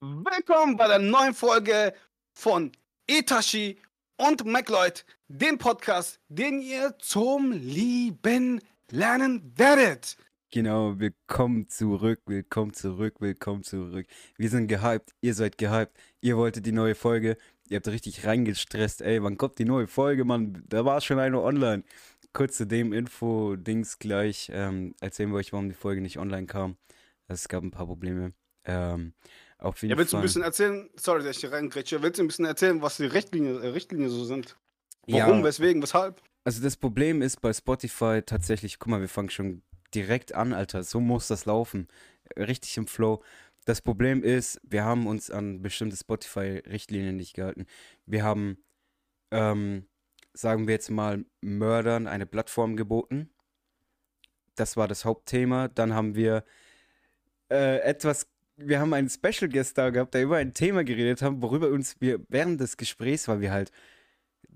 Willkommen bei der neuen Folge von Itachi und MacLeod, dem Podcast, den ihr zum Lieben lernen werdet. Genau, willkommen zurück, willkommen zurück, willkommen zurück. Wir sind gehypt, ihr seid gehypt, ihr wolltet die neue Folge, ihr habt richtig reingestresst, ey, wann kommt die neue Folge, Mann? Da war schon eine online. Kurz zu dem Info-Dings gleich, ähm, erzählen wir euch, warum die Folge nicht online kam. Es gab ein paar Probleme. Ähm, auf jeden Ja, willst du ein bisschen erzählen, sorry, dass ich hier reingrätsche, willst du ein bisschen erzählen, was die Richtlinien, äh, Richtlinien so sind? Warum, Ja. weswegen, weshalb? Also das Problem ist bei Spotify tatsächlich, guck mal, wir fangen schon direkt an, Alter. So muss das laufen. Richtig im Flow. Das Problem ist, wir haben uns an bestimmte Spotify-Richtlinien nicht gehalten. Wir haben, ähm, sagen wir jetzt mal, Mördern eine Plattform geboten. Das war das Hauptthema. Dann haben wir äh, etwas, wir haben einen Special Guest da gehabt, der über ein Thema geredet haben, worüber uns wir während des Gesprächs, weil wir halt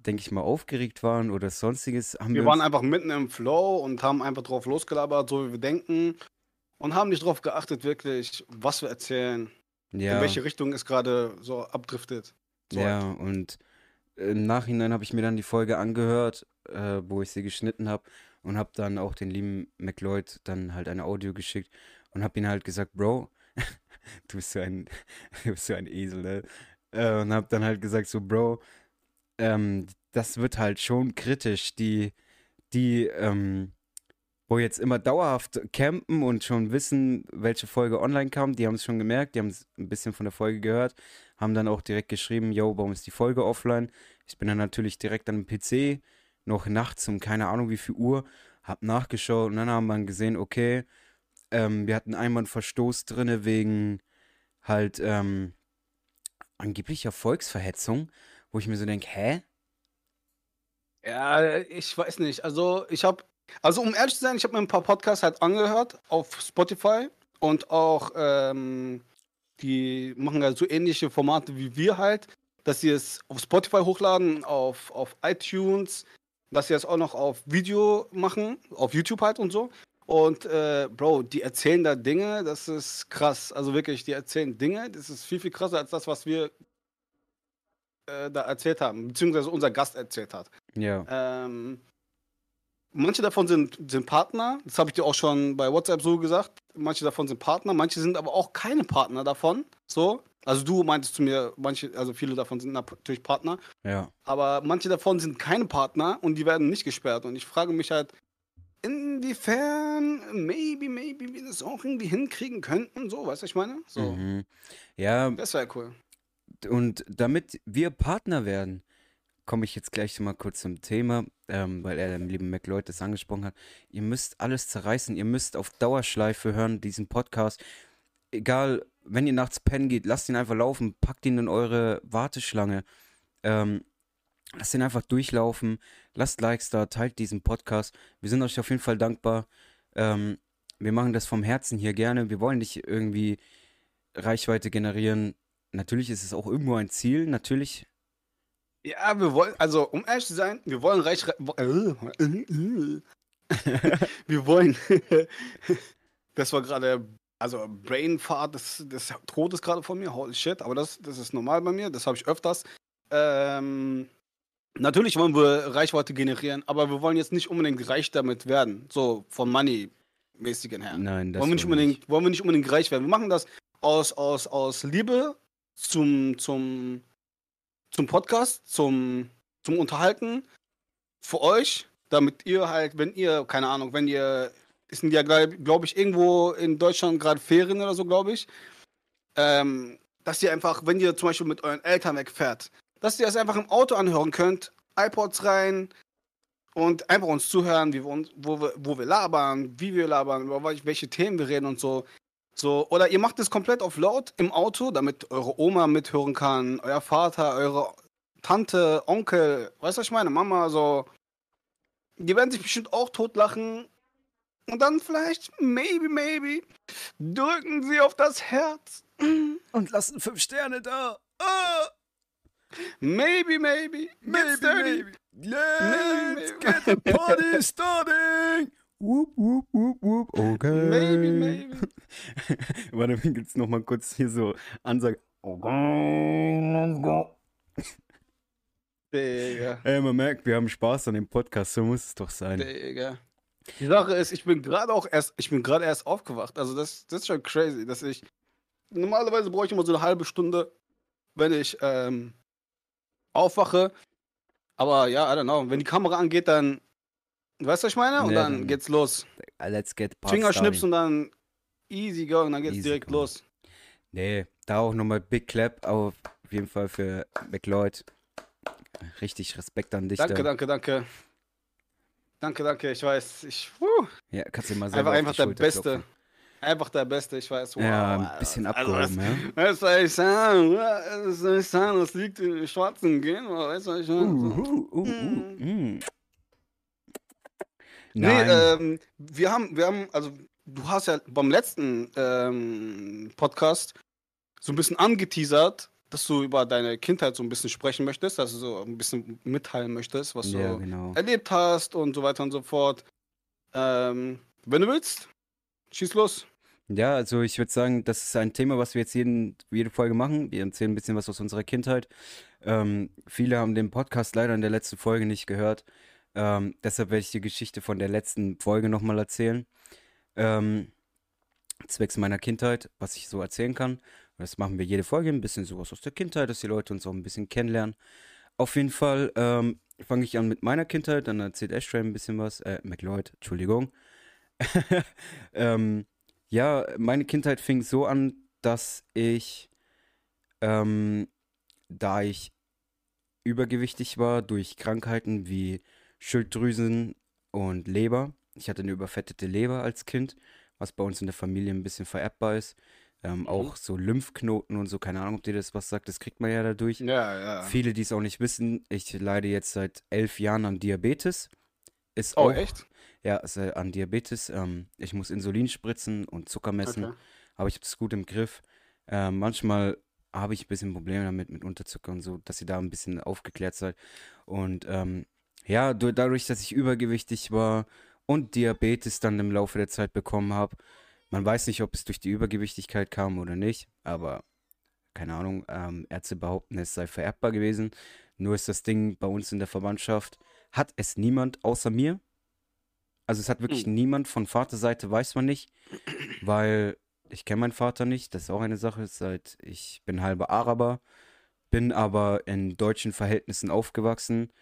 denke ich mal, aufgeregt waren oder sonstiges, haben Wir wir waren einfach mitten im Flow und haben einfach drauf losgelabert, so wie wir denken. Und haben nicht drauf geachtet, wirklich, was wir erzählen, ja, in welche Richtung es gerade so abdriftet. So ja, halt. und im Nachhinein habe ich mir dann die Folge angehört, äh, wo ich sie geschnitten habe und habe dann auch den lieben McLeod dann halt ein Audio geschickt und habe ihn halt gesagt, Bro, du bist so ein, du bist so ein Esel, ne? Äh, und habe dann halt gesagt, so, Bro, ähm, das wird halt schon kritisch, die, die, ähm, wo jetzt immer dauerhaft campen und schon wissen, welche Folge online kam, die haben es schon gemerkt, die haben ein bisschen von der Folge gehört, haben dann auch direkt geschrieben, yo, warum ist die Folge offline? Ich bin dann natürlich direkt an dem PC, noch nachts um keine Ahnung wie viel Uhr, hab nachgeschaut und dann haben wir gesehen, okay, ähm, wir hatten einmal einen Verstoß drinne wegen halt ähm, angeblicher Volksverhetzung, wo ich mir so denke, hä? Ja, ich weiß nicht. Also, ich habe, also um ehrlich zu sein, ich habe mir ein paar Podcasts halt angehört auf Spotify und auch, ähm, die machen ja so ähnliche Formate wie wir halt, dass sie es auf Spotify hochladen, auf, auf iTunes, dass sie es auch noch auf Video machen, auf YouTube halt und so. Und, äh, Bro, die erzählen da Dinge, das ist krass. Also wirklich, die erzählen Dinge, das ist viel, viel krasser als das, was wir äh, da erzählt haben, beziehungsweise unser Gast erzählt hat. Ja, Ähm, manche davon sind, sind Partner, das habe ich dir auch schon bei WhatsApp so gesagt. Manche davon sind Partner, manche sind aber auch keine Partner davon. So. Also du meintest zu mir, manche, also viele davon sind natürlich Partner, ja. aber manche davon sind keine Partner und die werden nicht gesperrt. Und ich frage mich halt, inwiefern maybe, maybe wir das auch irgendwie hinkriegen könnten. So, weißt du, was ich meine? So. Mhm. Ja, Das wäre cool. und damit wir Partner werden, komme ich jetzt gleich mal kurz zum Thema, ähm, weil er den lieben McLeod das angesprochen hat. Ihr müsst alles zerreißen, ihr müsst auf Dauerschleife hören, diesen Podcast. Egal, wenn ihr nachts pennen geht, lasst ihn einfach laufen, packt ihn in eure Warteschlange. Ähm, lasst ihn einfach durchlaufen, lasst Likes da, teilt diesen Podcast. Wir sind euch auf jeden Fall dankbar. Ähm, wir machen das vom Herzen hier gerne. Wir wollen nicht irgendwie Reichweite generieren. Natürlich ist es auch irgendwo ein Ziel, natürlich. Ja, wir wollen, also um ehrlich zu sein, wir wollen reich. Äh, wir wollen. das war gerade, also Brainfart des, des Todes gerade von mir, holy shit, aber das, das ist normal bei mir, das habe ich öfters. Ähm, natürlich wollen wir Reichweite generieren, aber wir wollen jetzt nicht unbedingt reich damit werden, so von Money-mäßigen her. Nein, das wollen wir nicht unbedingt, wollen wir nicht unbedingt reich werden. Wir machen das aus, aus, aus Liebe zum, zum, zum Podcast, zum, zum Unterhalten für euch, damit ihr halt, wenn ihr, keine Ahnung, wenn ihr, sind ja, glaube ich, irgendwo in Deutschland gerade Ferien oder so, glaube ich, ähm, dass ihr einfach, wenn ihr zum Beispiel mit euren Eltern wegfährt, dass ihr es einfach im Auto anhören könnt, iPods rein und einfach uns zuhören, wie wir uns, wo, wir, wo wir labern, wie wir labern, über welche- welche Themen wir reden und so. So, oder ihr macht es komplett auf laut im Auto, damit eure Oma mithören kann, euer Vater, eure Tante, Onkel, weißt du, was ich meine? Mama, so. Die werden sich bestimmt auch totlachen. Und dann vielleicht, maybe, maybe, drücken sie auf das Herz. Und lassen fünf Sterne da. Ah, Maybe, maybe, maybe, maybe. Let's Maybe, get the party starting. Whoop, whoop, whoop, whoop. Okay. Maybe, maybe. Warte, jetzt noch mal kurz hier so Ansage. Okay, let's go. Digga. Ey, man merkt, wir haben Spaß an dem Podcast, so muss es doch sein. Digga. Die Sache ist, ich bin gerade auch erst, ich bin gerade erst aufgewacht. Also das, das ist schon crazy, dass ich. Normalerweise brauche ich immer so eine halbe Stunde, wenn ich ähm, aufwache. Aber ja, I don't know. Wenn die Kamera angeht, dann. Weißt du, was ich meine? Und Ja, dann dann- geht's los. Let's get Fingerschnips und dann easy go und dann geht's Easy direkt go. los. Nee, da auch nochmal Big Clap auf jeden Fall für McLeod. Richtig Respekt an dich Danke, da. danke, danke. Danke, danke. Ich weiß, ich. Puh, Ja, kannst du mal selber einfach einfach der Beste. klopfen. Einfach der Beste, ich weiß. Wow, Ja, ein bisschen also, abgehoben, ja. Was soll ich sagen? Was soll ich sagen? Das liegt in den schwarzen Gen, weißt du, was ich meine? Uh, uh, uh, mm. Nee, Nein, ähm, wir haben, wir haben, also du hast ja beim letzten ähm, Podcast so ein bisschen angeteasert, dass du über deine Kindheit so ein bisschen sprechen möchtest, dass du so ein bisschen mitteilen möchtest, was ja, du genau. erlebt hast und so weiter und so fort. Ähm, wenn du willst, schieß los. Ja, also ich würde sagen, das ist ein Thema, was wir jetzt jeden, jede Folge machen. Wir erzählen ein bisschen was aus unserer Kindheit. Ähm, viele haben den Podcast leider in der letzten Folge nicht gehört. Ähm, deshalb werde ich die Geschichte von der letzten Folge nochmal erzählen. Ähm, zwecks meiner Kindheit, was ich so erzählen kann. Das machen wir jede Folge, ein bisschen sowas aus der Kindheit, dass die Leute uns auch ein bisschen kennenlernen. Auf jeden Fall ähm, fange ich an mit meiner Kindheit, dann erzählt Ashtray ein bisschen was. Äh, McLeod, Entschuldigung. ähm, ja, meine Kindheit fing so an, dass ich, ähm, da ich übergewichtig war durch Krankheiten wie Schilddrüsen und Leber. Ich hatte eine überfettete Leber als Kind, was bei uns in der Familie ein bisschen vererbbar ist. Ähm, Auch so Lymphknoten und so, keine Ahnung, ob dir das was sagt, das kriegt man ja dadurch. Ja, ja. Viele, die es auch nicht wissen, ich leide jetzt seit elf Jahren an Diabetes. Ist Oh, auch, echt? Ja, ist, äh, an Diabetes. Ähm, ich muss Insulin spritzen und Zucker messen, Okay. aber ich habe das gut im Griff. Äh, manchmal habe ich ein bisschen Probleme damit, mit Unterzucker und so, dass ihr da ein bisschen aufgeklärt seid. Und ähm, ja, du, dadurch, dass ich übergewichtig war und Diabetes dann im Laufe der Zeit bekommen habe, man weiß nicht, ob es durch die Übergewichtigkeit kam oder nicht, aber keine Ahnung, ähm, Ärzte behaupten, es sei vererbbar gewesen. Nur ist das Ding bei uns in der Verwandtschaft, hat es niemand außer mir. Also es hat wirklich Hm. niemand von Vaterseite, weiß man nicht, weil ich kenne meinen Vater nicht, das ist auch eine Sache, seit ich bin halber Araber, bin aber in deutschen Verhältnissen aufgewachsen,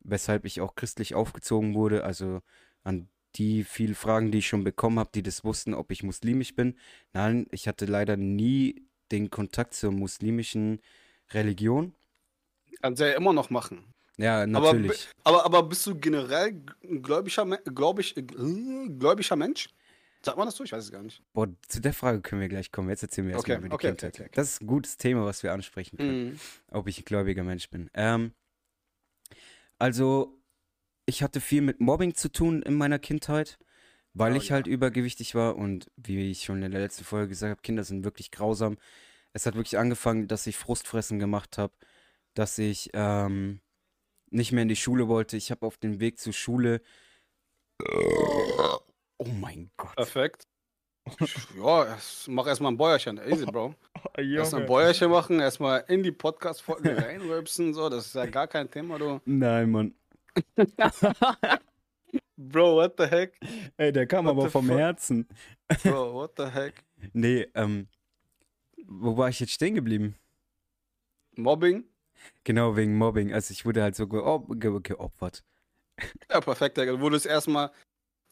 weshalb ich auch christlich aufgezogen wurde, also an die vielen Fragen, die ich schon bekommen habe, die das wussten, ob ich muslimisch bin. Nein, ich hatte leider nie den Kontakt zur muslimischen Religion. Kannst du ja immer noch machen. Ja, Aber, natürlich. aber, aber bist du generell gläubischer, gläubig, äh, gläubiger Mensch? Sagt man das so? Ich weiß es gar nicht. Boah, zu der Frage können wir gleich kommen. Jetzt erzählen wir erstmal Okay, über die okay, okay, Kindheit. okay, okay. Das ist ein gutes Thema, was wir ansprechen können, Mhm. ob ich ein gläubiger Mensch bin. Ähm, also, ich hatte viel mit Mobbing zu tun in meiner Kindheit, weil Oh ich ja. halt übergewichtig war und wie ich schon in der letzten Folge gesagt habe, Kinder sind wirklich grausam. Es hat wirklich angefangen, dass ich Frustfressen gemacht habe, dass ich ähm, nicht mehr in die Schule wollte. Ich habe auf dem Weg zur Schule. Oh mein Gott. Perfekt. ja, erst- mach erstmal ein Bäuerchen. Easy, Bro. Erstmal ein. Bäuerchen machen, erstmal in die Podcast-Folge reinrülpsen. So, das ist ja gar kein Thema, du. Nein, Mann. Bro, what the heck? Ey, der kam What aber vom fuck? Herzen. Bro, what the heck? Nee, ähm, wo war ich jetzt stehen geblieben? Mobbing? Genau, wegen Mobbing. Also ich wurde halt so geop ge geopfert. Ja, perfekt, Digga. Du wurdest erstmal,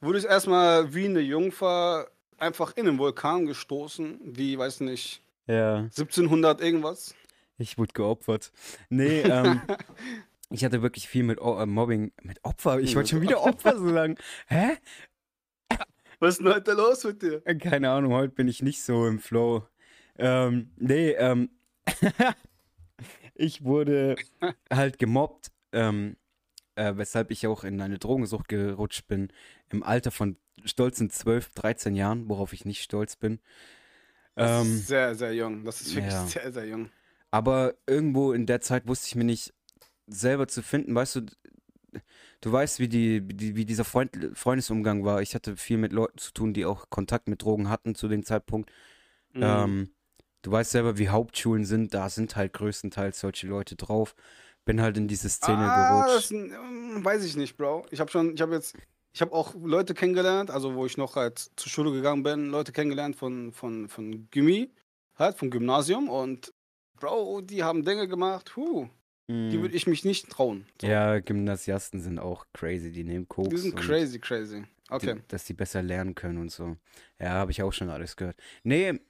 wurdest erstmal wie eine Jungfer einfach in den Vulkan gestoßen, wie, weiß nicht, Ja. 1700 irgendwas. Ich wurde geopfert. Nee, ähm, ich hatte wirklich viel mit o äh, Mobbing, mit Opfer. Ich wollte schon wieder Opfer so sagen. Hä? Was ist denn heute los mit dir? Keine Ahnung, heute bin ich nicht so im Flow. Ähm, nee, ähm, ich wurde halt gemobbt, ähm, äh, weshalb ich auch in eine Drogensucht gerutscht bin, im Alter von stolzen 12, 13 Jahren, worauf ich nicht stolz bin. Das Ähm, ist sehr, sehr jung. Das ist wirklich ja. sehr, sehr jung. aber irgendwo in der Zeit wusste ich mir nicht selber zu finden, weißt du, du weißt, wie, die, wie, die, wie dieser Freund, Freundesumgang war. Ich hatte viel mit Leuten zu tun, die auch Kontakt mit Drogen hatten zu dem Zeitpunkt. Mhm. Ähm, du weißt selber, wie Hauptschulen sind, da sind halt größtenteils solche Leute drauf. Bin halt in diese Szene Ah, gerutscht. ähm, weiß ich nicht, Bro. Ich habe schon, ich habe jetzt, ich habe auch Leute kennengelernt, also wo ich noch halt zur Schule gegangen bin, Leute kennengelernt von, von, von Gymi, halt vom Gymnasium und Bro, die haben Dinge gemacht, huh, die Mhm. würde ich mich nicht trauen. So. Ja, Gymnasiasten sind auch crazy, die nehmen Koks. Die sind crazy, crazy. Okay. die, dass die besser lernen können und so. Ja, habe ich auch schon alles gehört. Nee,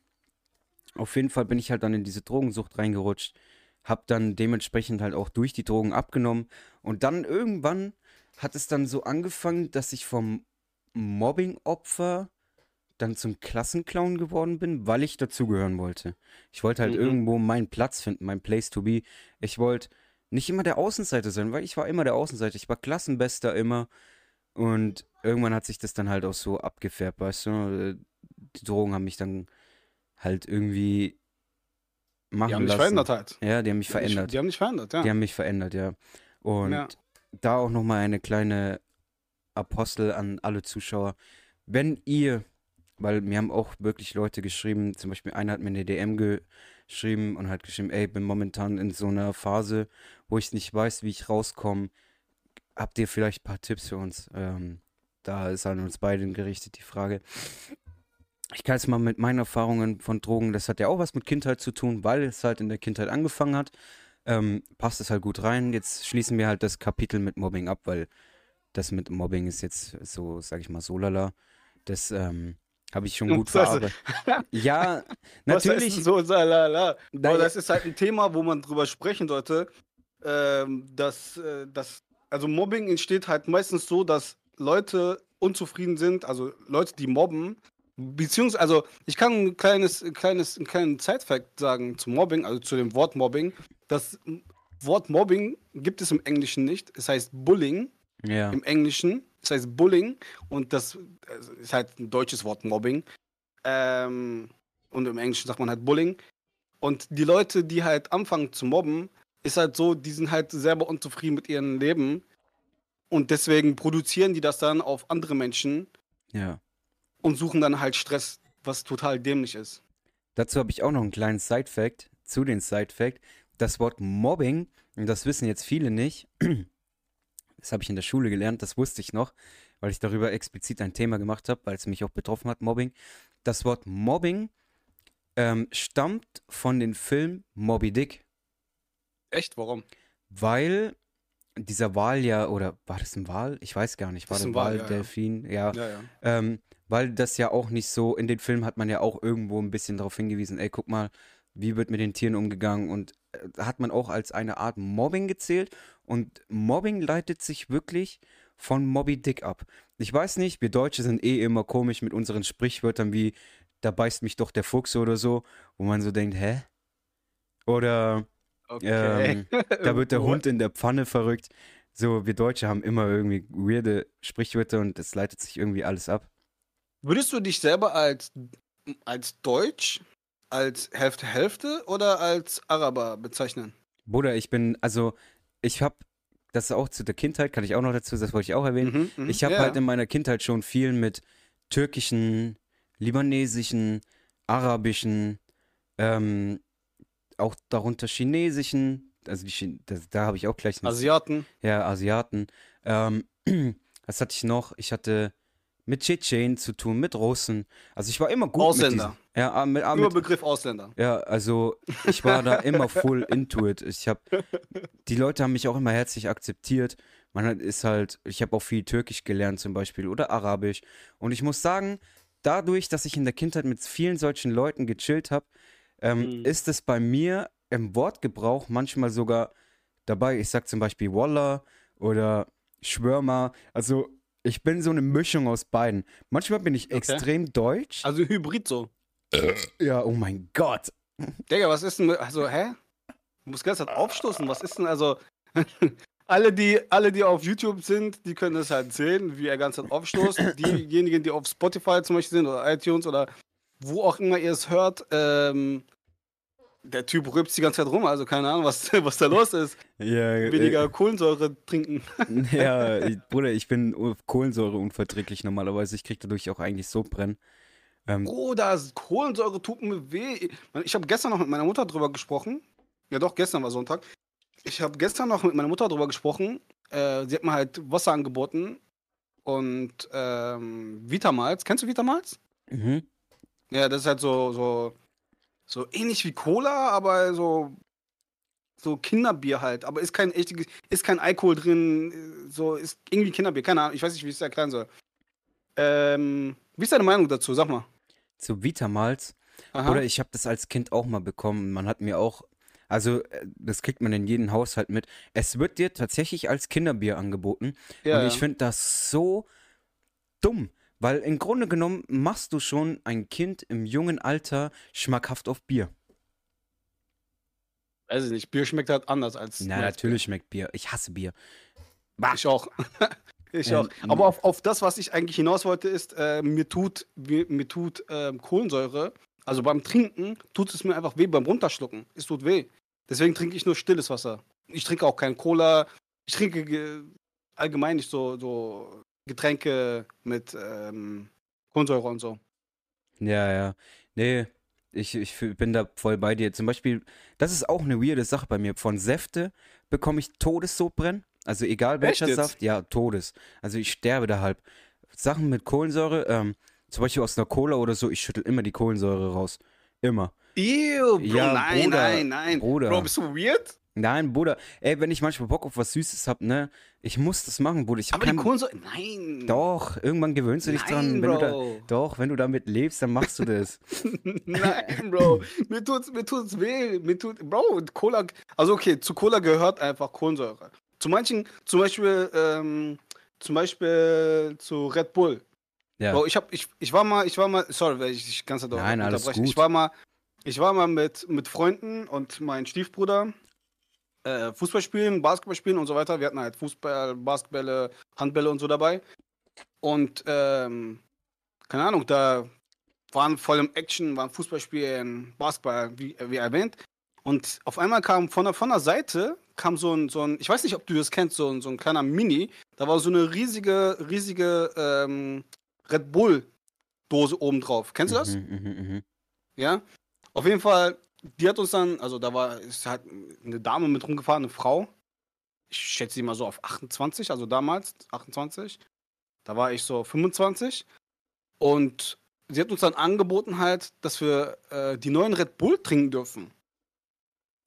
auf jeden Fall bin ich halt dann in diese Drogensucht reingerutscht, hab dann dementsprechend halt auch durch die Drogen abgenommen und dann irgendwann hat es dann so angefangen, dass ich vom Mobbing-Opfer dann zum Klassenclown geworden bin, weil ich dazugehören wollte. Ich wollte halt Mhm. irgendwo meinen Platz finden, mein Place to be. Ich wollte nicht immer der Außenseiter sein, weil ich war immer der Außenseiter. Ich war Klassenbester immer. Und irgendwann hat sich das dann halt auch so abgefärbt, weißt du? Äh, Die Drogen haben mich dann halt irgendwie machen Die haben lassen. verändert halt. Ja, die haben mich Die haben verändert. Die haben dich verändert, ja. Die haben mich verändert, ja. Und Ja. da auch nochmal eine kleine Apostel an alle Zuschauer. Wenn ihr, weil mir haben auch wirklich Leute geschrieben, zum Beispiel einer hat mir eine DM geschrieben und hat geschrieben, ey, bin momentan in so einer Phase, wo ich nicht weiß, wie ich rauskomme. Habt ihr vielleicht ein paar Tipps für uns? Ähm, da ist an uns beiden gerichtet die Frage. Ich kann jetzt mal mit meinen Erfahrungen von Drogen, das hat ja auch was mit Kindheit zu tun, weil es halt in der Kindheit angefangen hat. Ähm, passt es halt gut rein. Jetzt schließen wir halt das Kapitel mit Mobbing ab, weil das mit Mobbing ist jetzt so, sag ich mal, so lala. Das ähm, habe ich schon gut verarbeitet. Ja, natürlich. so, salala? Na, Aber das ist halt ein Thema, wo man drüber sprechen sollte. Ähm, dass, äh, dass, also Mobbing entsteht halt meistens so, dass Leute unzufrieden sind, also Leute, die mobben, beziehungsweise, also ich kann ein kleines, ein kleines, einen kleinen Side-Fact sagen zum Mobbing, also zu dem Wort Mobbing. Das Wort Mobbing gibt es im Englischen nicht. Es heißt Bullying Ja, im Englischen. Das heißt Bullying und das also, ist halt ein deutsches Wort Mobbing. Ähm, und im Englischen sagt man halt Bullying. Und die Leute, die halt anfangen zu mobben, ist halt so, die sind halt selber unzufrieden mit ihrem Leben. Und deswegen produzieren die das dann auf andere Menschen ja. Und suchen dann halt Stress, was total dämlich ist. Dazu habe ich auch noch einen kleinen Side-Fact zu den Side-Fact. Das Wort Mobbing, und das wissen jetzt viele nicht, das habe ich in der Schule gelernt, das wusste ich noch, weil ich darüber explizit ein Thema gemacht habe, weil es mich auch betroffen hat, Mobbing. Das Wort Mobbing ähm, stammt von dem Film Moby Dick, Echt? Warum? weil dieser Wal ja, oder war das ein Wal? Ich weiß gar nicht, war Das ein Wal, Wal, ja, ja. Delfin? Ja, Ja, ja. Ähm, weil das ja auch nicht so, in den Filmen hat man ja auch irgendwo ein bisschen darauf hingewiesen, ey, guck mal, wie wird mit den Tieren umgegangen und äh, hat man auch als eine Art Mobbing gezählt und Mobbing leitet sich wirklich von Moby Dick ab. Ich weiß nicht, wir Deutsche sind eh immer komisch mit unseren Sprichwörtern wie, da beißt mich doch der Fuchs oder so, wo man so denkt, hä? Oder Okay. ähm, da wird der Hund in der Pfanne verrückt. So, wir Deutsche haben immer irgendwie weirde Sprichwörter und das leitet sich irgendwie alles ab. Würdest du dich selber als, als Deutsch, als Hälfte Hälfte oder als Araber bezeichnen? Bruder, ich bin, also, ich hab, das ist auch zu der Kindheit, kann ich auch noch dazu, das wollte ich auch erwähnen. Mhm, mhm. Ich habe Ja. halt in meiner Kindheit schon viel mit türkischen, libanesischen, arabischen, ähm, auch darunter chinesischen, also die, Chi- das, da habe ich auch gleich Asiaten. Ja, Asiaten. Ähm, was hatte ich noch? Ich hatte mit Tschetschenen zu tun, mit Russen. Also ich war immer gut Ausländer. mit diesen, ja, ah, mit, ah, mit, Überbegriff Ausländer. ja, also ich war da immer full into it. Ich habe die Leute haben mich auch immer herzlich akzeptiert. Man ist halt, ich habe auch viel Türkisch gelernt zum Beispiel oder Arabisch. Und ich muss sagen, dadurch, dass ich in der Kindheit mit vielen solchen Leuten gechillt habe, ähm, Mhm. ist es bei mir im Wortgebrauch manchmal sogar dabei. Ich sag zum Beispiel Wallah oder Schwörmer. Also ich bin so eine Mischung aus beiden. Manchmal bin ich Okay. extrem deutsch. Also Hybrid so. ja, oh mein Gott. Digga, was ist denn also, hä? Du musst ganz halt aufstoßen. Was ist denn, also, alle die, alle, die auf YouTube sind, die können das halt sehen, wie er ganz halt aufstoßt. Diejenigen, die auf Spotify zum Beispiel sind oder iTunes oder wo auch immer ihr es hört, ähm, der Typ rülpst die ganze Zeit rum, also keine Ahnung, was, was da los ist. Ja, äh, Weniger Kohlensäure trinken. Ja, ich, Bruder, ich bin kohlensäureunverträglich normalerweise. Ich krieg dadurch auch eigentlich Sodbrennen. Ähm, Bruder, Kohlensäure tut mir weh. Ich habe gestern noch mit meiner Mutter drüber gesprochen. Ja doch, gestern war Sonntag. Ich habe gestern noch mit meiner Mutter drüber gesprochen. Äh, sie hat mir halt Wasser angeboten und ähm, Vitamals. Kennst du Vitamals? mhm. Ja, das ist halt so, so, so ähnlich wie Cola, aber so, so Kinderbier halt. Aber ist kein echtes, ist kein Alkohol drin, so ist irgendwie Kinderbier. Keine Ahnung, ich weiß nicht, wie ich es erklären soll. Ähm, wie ist deine Meinung dazu? Sag mal. Zu Vitamals. Aha. Oder ich habe das als Kind auch mal bekommen. Man hat mir auch, also äh, das kriegt man in jedem Haushalt mit. Es wird dir tatsächlich als Kinderbier angeboten. ja, Und ich ja. finde das so dumm, weil im Grunde genommen machst du schon ein Kind im jungen Alter schmackhaft auf Bier. Weiß ich nicht, Bier schmeckt halt anders als. Na, als natürlich schmeckt Bier. Ich hasse Bier. Bier. Ich auch. ich Ähm, auch. Aber auf, auf das, was ich eigentlich hinaus wollte, ist, äh, mir tut, mir, mir tut ähm, Kohlensäure, also beim Trinken, tut es mir einfach weh beim Runterschlucken. Es tut weh. Deswegen trinke ich nur stilles Wasser. Ich trinke auch kein Cola. Ich trinke ge- allgemein nicht so, so Getränke mit ähm, Kohlensäure und so. Ja, ja. Nee, ich, ich bin da voll bei dir. Zum Beispiel, das ist auch eine weirde Sache bei mir. Von Säfte bekomme ich Todessodbrennen. Also egal welcher? Saft, ja, Todes. Also ich sterbe da halb. Sachen mit Kohlensäure, ähm, zum Beispiel aus einer Cola oder so, ich schüttel immer die Kohlensäure raus. Immer. Ew, Bro, Ja, nein, Bruder, nein, nein. Bruder. Bro, bist du weird? Nein, Bruder, ey, wenn ich manchmal Bock auf was Süßes hab, ne, ich muss das machen, Bruder. Ich hab Aber die keinen Kohlensäure. Nein. Doch, irgendwann gewöhnst du dich dran. Nein, Wenn du da, Bro. doch, wenn du damit lebst, dann machst du das. Nein, Bro. mir tut's, mir tut's weh. Mir tut, Bro, Cola. Also okay, zu Cola gehört einfach Kohlensäure. Zu manchen, zum Beispiel, ähm, zum Beispiel zu Red Bull. Ja. Bro, ich hab, ich, ich war mal, ich war mal, sorry, wenn ich dich ganz Nein, alles gut. Ich war mal, ich war mal mit, mit Freunden und meinem Stiefbruder äh, Fußball spielen, Basketball spielen und so weiter. Wir hatten halt Fußball, Basketbälle, Handbälle und so dabei. Und ähm, keine Ahnung, da waren voll im Action, waren Fußballspielen, Basketball, wie, wie erwähnt. Und auf einmal kam von der, von der Seite, kam so ein, so ein, ich weiß nicht, ob du das kennst, so ein, so ein kleiner Mini. Da war so eine riesige, riesige ähm, Red Bull-Dose oben drauf. Kennst du das? Mhm, mhm, mhm. Ja. Auf jeden Fall, die hat uns dann, also da war, ist halt eine Dame mit rumgefahren, eine Frau. Ich schätze sie mal so auf 28, also damals 28. Da war ich so 25. Und sie hat uns dann angeboten halt, dass wir äh, die neuen Red Bull trinken dürfen.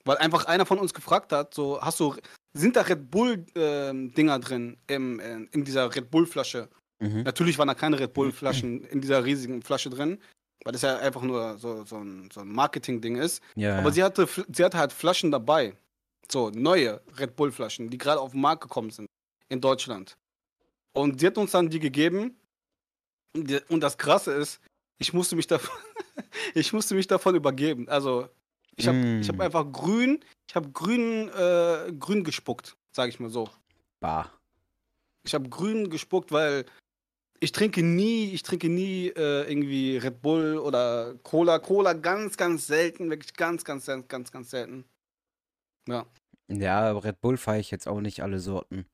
Weil einfach einer von uns gefragt hat, so, hast du, sind da Red Bull-Dinger drin im, äh, in dieser Red Bull-Flasche? Mhm. Natürlich waren da keine Red Bull-Flaschen in dieser riesigen Flasche drin, weil das ja einfach nur so, so ein, so ein Marketing-Ding ist. Ja, Aber ja. sie hatte, sie hatte halt Flaschen dabei. So, neue Red Bull-Flaschen, die gerade auf den Markt gekommen sind in Deutschland. Und sie hat uns dann die gegeben. Und das Krasse ist, ich musste mich davon, ich musste mich davon übergeben. Also, ich habe Mm. ich hab einfach grün, ich habe grün, äh, grün gespuckt, sage ich mal so. Bah. Ich habe grün gespuckt, weil ich trinke nie, ich trinke nie äh, irgendwie Red Bull oder Cola. Cola ganz, ganz selten, wirklich ganz, ganz, ganz, ganz, ganz selten. Ja. Ja, aber Red Bull feiere ich jetzt auch nicht alle Sorten.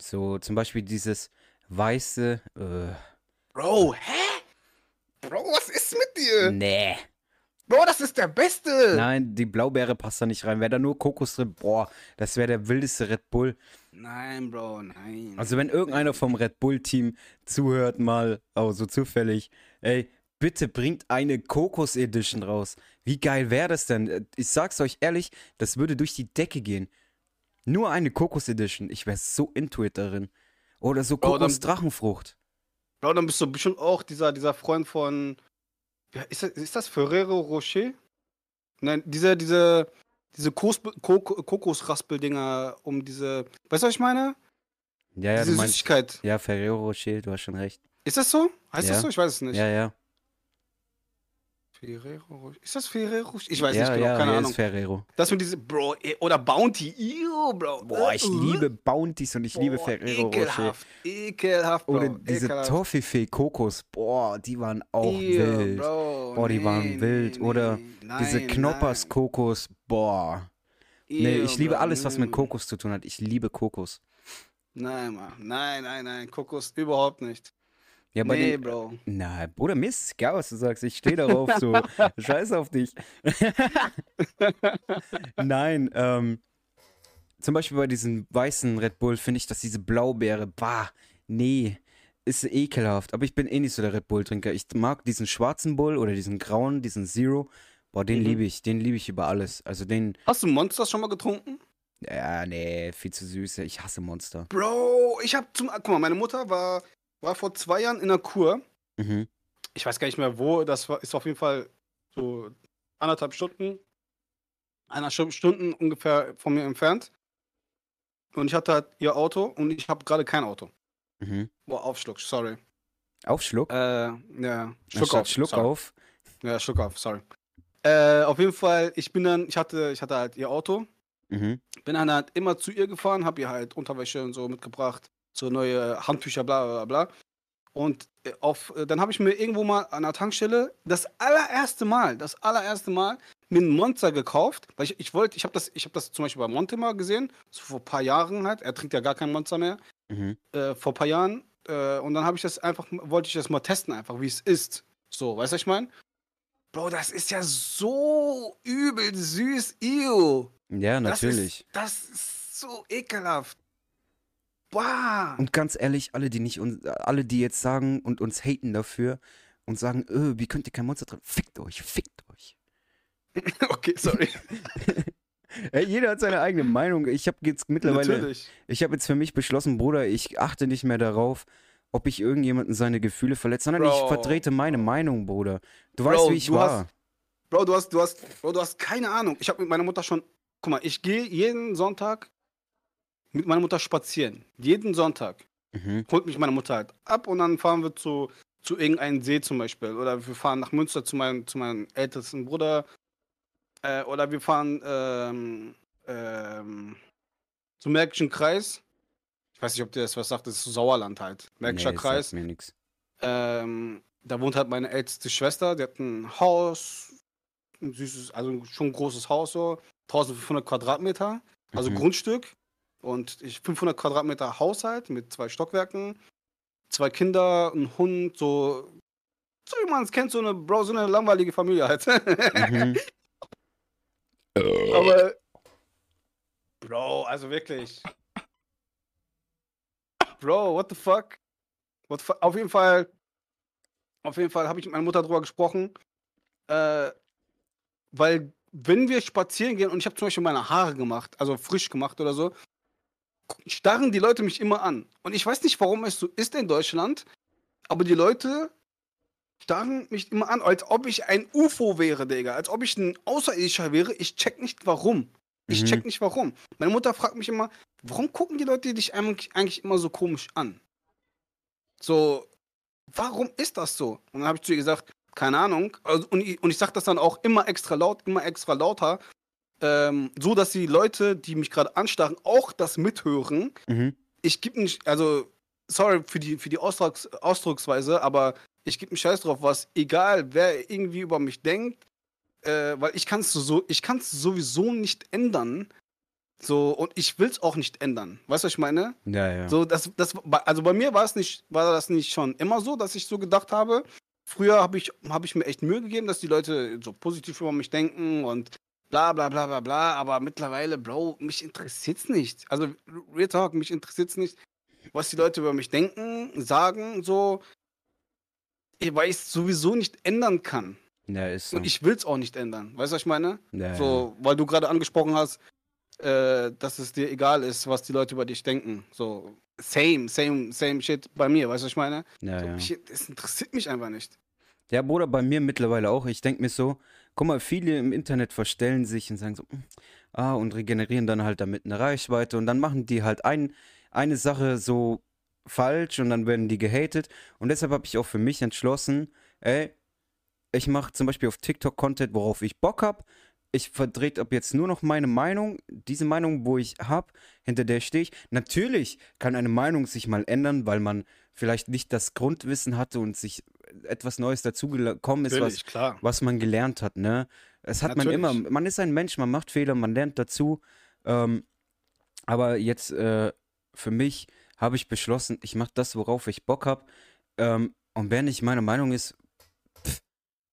So, zum Beispiel dieses weiße. Äh, Bro, hä? Bro, was ist mit dir? nee. Bro, das ist der Beste. Nein, die Blaubeere passt da nicht rein. Wäre da nur Kokos drin, boah, das wäre der wildeste Red Bull. Nein, Bro, nein. Also, wenn irgendeiner vom Red Bull-Team zuhört, mal, oh, so zufällig, ey, bitte bringt eine Kokos Edition raus. Wie geil wäre das denn? Äh, Ich sag's euch ehrlich, das würde durch die Decke gehen. Nur eine Kokos Edition. Ich wäre so into it darin. Oder so Bro, dann- Kokos Drachenfrucht. Bro, dann bist du bestimmt auch dieser, dieser Freund von. Ja, ist, das, ist das Ferrero Rocher? Nein, diese, diese, diese Kos Kok Kokosraspel-Dinger um diese. Weißt du, was ich meine? Ja, ja, diese du meinst. Süßigkeit. Ja, Ferrero Rocher, du hast schon recht. Ist das so? Heißt Ja. das so? Ich weiß es nicht. Ja, ja. Ferrero. Ist das Ferrero? Ich weiß ja, nicht genau, ja, keine ja, Ahnung. ist Ferrero. Das mit diese, Bro, eh, oder Bounty. Ew, Bro. Boah, ich liebe Bounties und ich liebe boah, Ferrero Rocher. Ekelhaft, ekelhaft, Bro. Oder diese ekelhaft. Toffifee Kokos, boah, die waren auch Ew, wild. Bro, Boah, die nee, waren wild. nee, Oder nee. Diese Nein, Knoppers nein. Kokos, boah. Nee, Ew, ich liebe Bro, alles, was mit nee. Kokos zu tun hat. Ich liebe Kokos. Nein, Mann. Nein, nein, nein. Kokos überhaupt nicht. Ja, bei nee, den, Bro. Na, Bruder, mir ist egal, was du sagst. Ich stehe darauf, so. Scheiß auf dich. Nein, ähm, zum Beispiel bei diesem weißen Red Bull finde ich, dass diese Blaubeere, bah, nee, ist ekelhaft. Aber ich bin eh nicht so der Red Bull-Trinker. Ich mag diesen schwarzen Bull oder diesen grauen, diesen Zero. Boah, den Mhm. liebe ich. Den liebe ich über alles. Also den, Hast du Monsters schon mal getrunken? ja, nee, viel zu süß. Ich hasse Monster. Bro, ich hab zum. Guck mal, meine Mutter war, war vor zwei Jahren in der Kur. Mhm. Ich weiß gar nicht mehr wo. Das war, ist auf jeden Fall so anderthalb Stunden. Eineinhalb Stunden ungefähr von mir entfernt. Und ich hatte halt ihr Auto und ich habe gerade kein Auto. Mhm. Boah, Aufschluck, sorry. Aufschluck? Äh, ja, Schluck auf. Schluck sorry. auf. Ja, Schluck auf, sorry. Äh, auf jeden Fall, ich bin dann, ich hatte, ich hatte halt ihr Auto, Mhm. bin dann halt immer zu ihr gefahren, hab ihr halt Unterwäsche und so mitgebracht, so neue Handtücher, bla bla bla. Und äh, auf, äh, dann habe ich mir irgendwo mal an der Tankstelle das allererste Mal, das allererste Mal mir einen Monster gekauft, weil ich, ich wollte, ich habe das, ich habe das zum Beispiel bei Monte mal gesehen, so vor ein paar Jahren halt. Er trinkt ja gar kein Monster mehr, Mhm. äh, vor ein paar Jahren. Äh, und dann habe ich das einfach, wollte ich das mal testen, einfach wie es ist. So, weißt du, was ich meine? Bro, das ist ja so übel süß, ew. Ja, natürlich. Das ist, das ist so ekelhaft. Boah. Und ganz ehrlich, alle, die nicht uns, alle, die jetzt sagen und uns haten dafür und sagen, öh, wie könnt ihr kein Monster drin? Fickt euch, fickt euch. Okay, sorry. Jeder hat seine eigene Meinung. Ich habe jetzt mittlerweile, Natürlich. ich habe jetzt für mich beschlossen, Bruder, ich achte nicht mehr darauf, ob ich irgendjemanden seine Gefühle verletze, sondern ich Bro. vertrete meine Meinung, Bruder. Du Bro, weißt, wie ich war. hast- Bro, du hast, du hast, Bro, du hast keine Ahnung. Ich habe mit meiner Mutter schon, guck mal, ich gehe jeden Sonntag mit meiner Mutter spazieren. Jeden Sonntag. Mhm. Holt mich meine Mutter halt ab und dann fahren wir zu, zu irgendeinem See zum Beispiel. Oder wir fahren nach Münster zu meinem, zu meinem ältesten Bruder. Äh, oder wir fahren ähm, ähm, zum Märkischen Kreis. Ich weiß nicht, ob dir das was sagt, das ist Sauerland halt. Märkischer Nee, Kreis. sagt mir nix. Ähm, da wohnt halt meine älteste Schwester, die hat ein Haus, ein süßes, also schon ein großes Haus so, 1500 Quadratmeter, also Mhm. Grundstück und ich 500 Quadratmeter Haushalt mit zwei Stockwerken, zwei Kinder, ein Hund, so, so wie man es kennt, so eine, Bro, so eine langweilige Familie halt. Mhm. Aber, Bro, also wirklich. Bro, what the fuck? What the fuck? Auf jeden Fall, auf jeden Fall habe ich mit meiner Mutter drüber gesprochen, äh, weil wenn wir spazieren gehen und ich habe zum Beispiel meine Haare gemacht, also frisch gemacht oder so, starren die Leute mich immer an. Und ich weiß nicht, warum es so ist in Deutschland, aber die Leute starren mich immer an, als ob ich ein UFO wäre, Digga. Als ob ich ein Außerirdischer wäre. Ich check nicht warum. Ich Mhm. check nicht warum. Meine Mutter fragt mich immer, warum gucken die Leute dich eigentlich immer so komisch an? So, warum ist das so? Und dann habe ich zu ihr gesagt, keine Ahnung. Also, und, ich, und ich sage das dann auch immer extra laut, immer extra lauter, ähm, so dass die Leute, die mich gerade anstarren, auch das mithören. Mhm. Ich gebe nicht, also, sorry für die, für die Ausdrucks, Ausdrucksweise, aber ich gebe einen Scheiß drauf, was, egal wer irgendwie über mich denkt, äh, weil ich kann es so, ich kann es sowieso nicht ändern. So, und ich will es auch nicht ändern. Weißt du, was ich meine? Ja, ja. So, das, das, also bei mir war es nicht, war das nicht schon immer so, dass ich so gedacht habe. Früher habe ich, hab ich mir echt Mühe gegeben, dass die Leute so positiv über mich denken und bla bla bla bla bla, aber mittlerweile, Bro, mich interessiert's nicht. Also, Real Talk, mich interessiert's nicht, was die Leute über mich denken, sagen, so, weil ich es sowieso nicht ändern kann. ja, ist so. Und ich will's auch nicht ändern. Weißt du, was ich meine? ja, So, weil du gerade angesprochen hast, äh, dass es dir egal ist, was die Leute über dich denken. So, same, same, same shit bei mir, weißt du, was ich meine? ja, So, ja. mich, das interessiert mich einfach nicht. Ja, Bruder, bei mir mittlerweile auch. Ich denke mir so, guck mal, viele im Internet verstellen sich und sagen so, "Hm, ah, und regenerieren dann halt damit eine Reichweite und dann machen die halt ein, eine Sache so falsch und dann werden die gehatet. Und deshalb habe ich auch für mich entschlossen, ey, ich mache zum Beispiel auf TikTok Content, worauf ich Bock habe. Ich verdreht ab jetzt nur noch meine Meinung, diese Meinung, wo ich habe, hinter der stehe ich. Natürlich kann eine Meinung sich mal ändern, weil man vielleicht nicht das Grundwissen hatte und sich etwas Neues dazugekommen ist, was, klar. was man gelernt hat, ne? Es hat man Natürlich. immer, man ist ein Mensch, man macht Fehler, man lernt dazu. Ähm, aber jetzt äh, für mich habe ich beschlossen, ich mache das, worauf ich Bock habe. Ähm, Und wer nicht meiner Meinung ist, pff,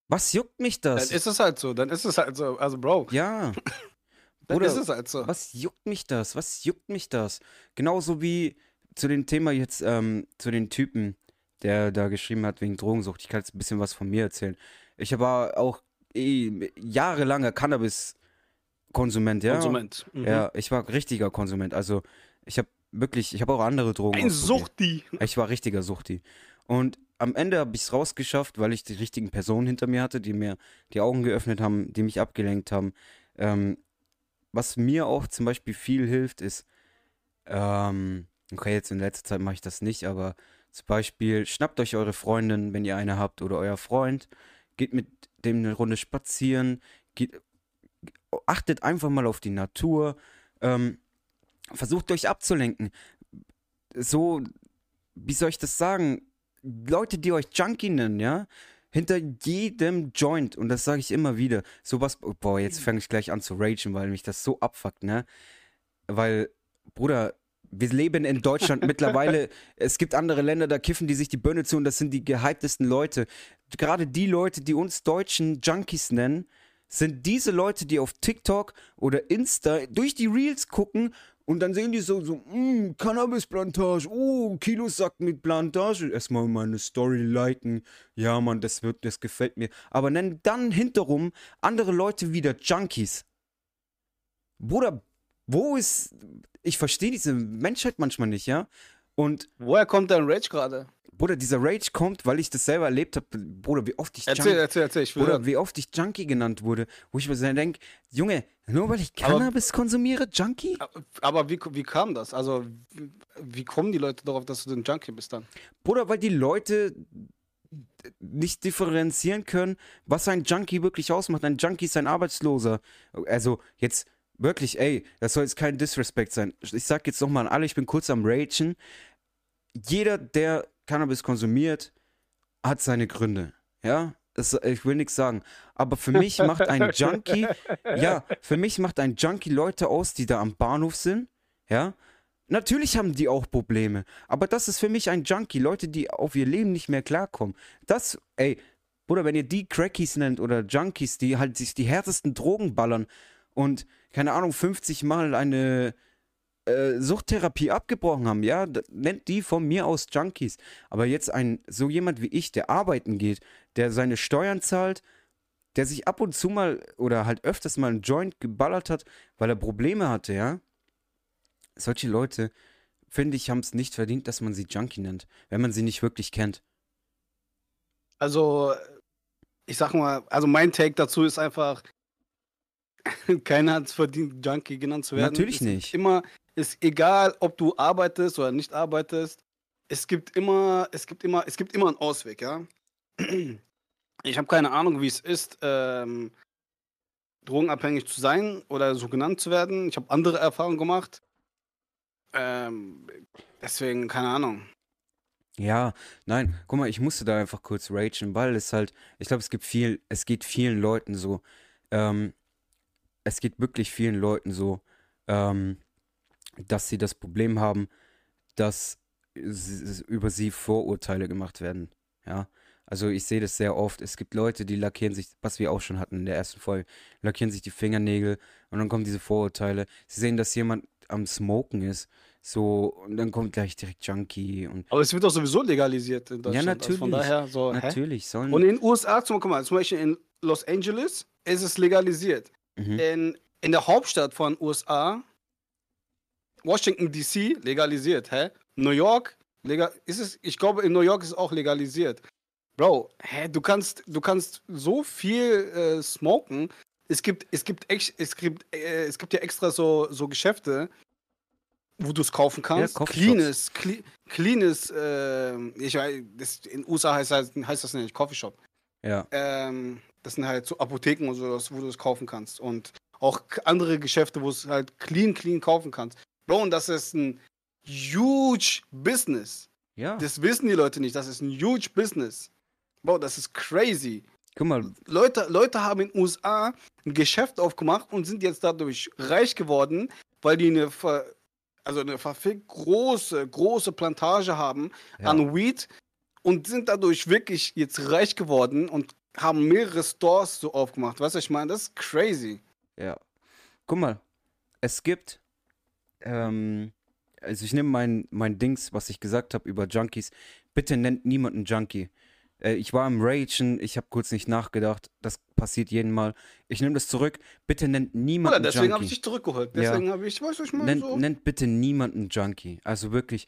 was juckt mich Dann das? ist es halt so, dann ist es halt so. Also, Bro, ja, dann Bruder, ist es halt so. was juckt mich das? Was juckt mich das? Genauso wie zu dem Thema jetzt, ähm, zu den Typen, der da geschrieben hat wegen Drogensucht. Ich kann jetzt ein bisschen was von mir erzählen. Ich war auch eh jahrelanger Cannabis-Konsument, ja. Konsument. Mhm. Ja, ich war richtiger Konsument. Also ich habe wirklich, ich habe auch andere Drogen. Ein. Suchti. Ich war richtiger Suchti. Und am Ende habe ich es rausgeschafft, weil ich die richtigen Personen hinter mir hatte, die mir die Augen geöffnet haben, die mich abgelenkt haben. Ähm, was mir auch zum Beispiel viel hilft, ist, ähm, okay, jetzt in letzter Zeit mache ich das nicht, aber zum Beispiel schnappt euch eure Freundin, wenn ihr eine habt, oder euer Freund, geht mit dem eine Runde spazieren, geht, achtet einfach mal auf die Natur, ähm, versucht euch abzulenken. So, wie soll ich das sagen? Leute, die euch Junkie nennen, ja? Hinter jedem Joint, und das sage ich immer wieder, sowas, boah, jetzt fange ich gleich an zu ragen, weil mich das so abfuckt, ne? Weil, Bruder, wir leben in Deutschland mittlerweile, es gibt andere Länder, da kiffen die sich die Birne zu und das sind die gehyptesten Leute. Gerade die Leute, die uns Deutschen Junkies nennen, sind diese Leute, die auf TikTok oder Insta durch die Reels gucken und dann sehen die so, so, mm, Cannabisplantage, oh, Kilosack mit Plantage. Erstmal meine Story liken. Ja, Mann, das wird, das gefällt mir. Aber nennen dann hinterrum andere Leute wieder Junkies. Bruder, wo ist. Ich verstehe diese Menschheit manchmal nicht, ja? Und, Woher kommt dein Rage gerade? Bruder, dieser Rage kommt, weil ich das selber erlebt habe. Bruder, wie oft ich Erzähl, Junkie, erzähl, erzähl. Ich will Bruder, hören. wie oft ich Junkie genannt wurde, wo ich mir so denke, Junge, nur weil ich Aber- Cannabis konsumiere, Junkie? Aber wie, wie kam das? Also, wie, wie kommen die Leute darauf, dass du ein Junkie bist dann? Bruder, weil die Leute nicht differenzieren können, was ein Junkie wirklich ausmacht. Ein Junkie ist ein Arbeitsloser. Also jetzt wirklich, ey, das soll jetzt kein Disrespect sein. Ich sag jetzt nochmal an alle, ich bin kurz am Ragen. Jeder, der Cannabis konsumiert, hat seine Gründe. Ja, das, ich will nichts sagen. Aber für mich macht ein Junkie, ja, für mich macht ein Junkie Leute aus, die da am Bahnhof sind. Ja, Natürlich haben die auch Probleme, aber das ist für mich ein Junkie, Leute, die auf ihr Leben nicht mehr klarkommen. Das, ey, Bruder, wenn ihr die Crackies nennt oder Junkies, die halt sich die härtesten Drogen ballern und, keine Ahnung, 50 Mal eine äh, Suchttherapie abgebrochen haben, ja, nennt die von mir aus Junkies. Aber jetzt ein, so jemand wie ich, der arbeiten geht, der seine Steuern zahlt, der sich ab und zu mal oder halt öfters mal einen Joint geballert hat, weil er Probleme hatte, ja, solche Leute, finde ich, haben es nicht verdient, dass man sie Junkie nennt, wenn man sie nicht wirklich kennt. Also, ich sag mal, also mein Take dazu ist einfach, keiner hat es verdient, Junkie genannt zu werden. Natürlich ist nicht. Immer, ist egal, ob du arbeitest oder nicht arbeitest, es gibt immer, es gibt immer, es gibt immer einen Ausweg, ja. Ich habe keine Ahnung, wie es ist, ähm, drogenabhängig zu sein oder so genannt zu werden. Ich habe andere Erfahrungen gemacht. Ähm, deswegen, keine Ahnung. Ja, nein, guck mal, ich musste da einfach kurz ragen, weil es halt, ich glaube, es gibt viel, es geht vielen Leuten so, ähm, es geht wirklich vielen Leuten so, ähm, dass sie das Problem haben, dass über sie Vorurteile gemacht werden, ja. Also ich sehe das sehr oft. Es gibt Leute, die lackieren sich, was wir auch schon hatten in der ersten Folge, lackieren sich die Fingernägel und dann kommen diese Vorurteile. Sie sehen, dass jemand am Smoken ist, so, und dann kommt gleich direkt Junkie und Aber es wird doch sowieso legalisiert in Deutschland. Also von natürlich. daher so, hä? natürlich sollen. Und in den USA, zum, guck mal, zum Beispiel in Los Angeles ist es legalisiert. Mhm. In, in der Hauptstadt von USA, Washington DC, legalisiert. Hä? New York, legal, ist es, ich glaube, in New York ist es auch legalisiert. Bro, hä, du kannst, du kannst so viel äh, smoken. Es gibt, es gibt, ex, es gibt, äh, es gibt ja extra so, so Geschäfte, wo du es kaufen kannst. Coffeeshops. cleanes, cle, cleanes, äh, ich weiß, das, in USA heißt, heißt, heißt das nicht Coffeeshop. Ja, Ähm, das sind halt so Apotheken und sowas, wo du es kaufen kannst. Und auch andere Geschäfte, wo du es halt clean, clean kaufen kannst. Bro, und das ist ein huge Business. ja. Das wissen die Leute nicht. Das ist ein huge Business. Bro, das ist crazy. Guck mal, Leute, Leute haben in den USA ein Geschäft aufgemacht und sind jetzt dadurch reich geworden, weil die eine, ver, also eine verfickt große, große Plantage haben Ja. an Weed und sind dadurch wirklich jetzt reich geworden und haben mehrere Stores so aufgemacht. Weißt du, ich meine, das ist crazy. Ja. Guck mal, es gibt, ähm, also ich nehme mein, mein Dings, was ich gesagt habe über Junkies. Bitte nennt niemanden Junkie. Äh, ich war im Ragen, ich habe kurz nicht nachgedacht. Das passiert jeden Mal. Ich nehme das zurück. Bitte nennt niemanden Oder deswegen habe Junkie. ich dich zurückgeholt. Ja. Deswegen habe ich, weißt du, ich meine Nennt, so. nennt bitte niemanden Junkie. Also wirklich,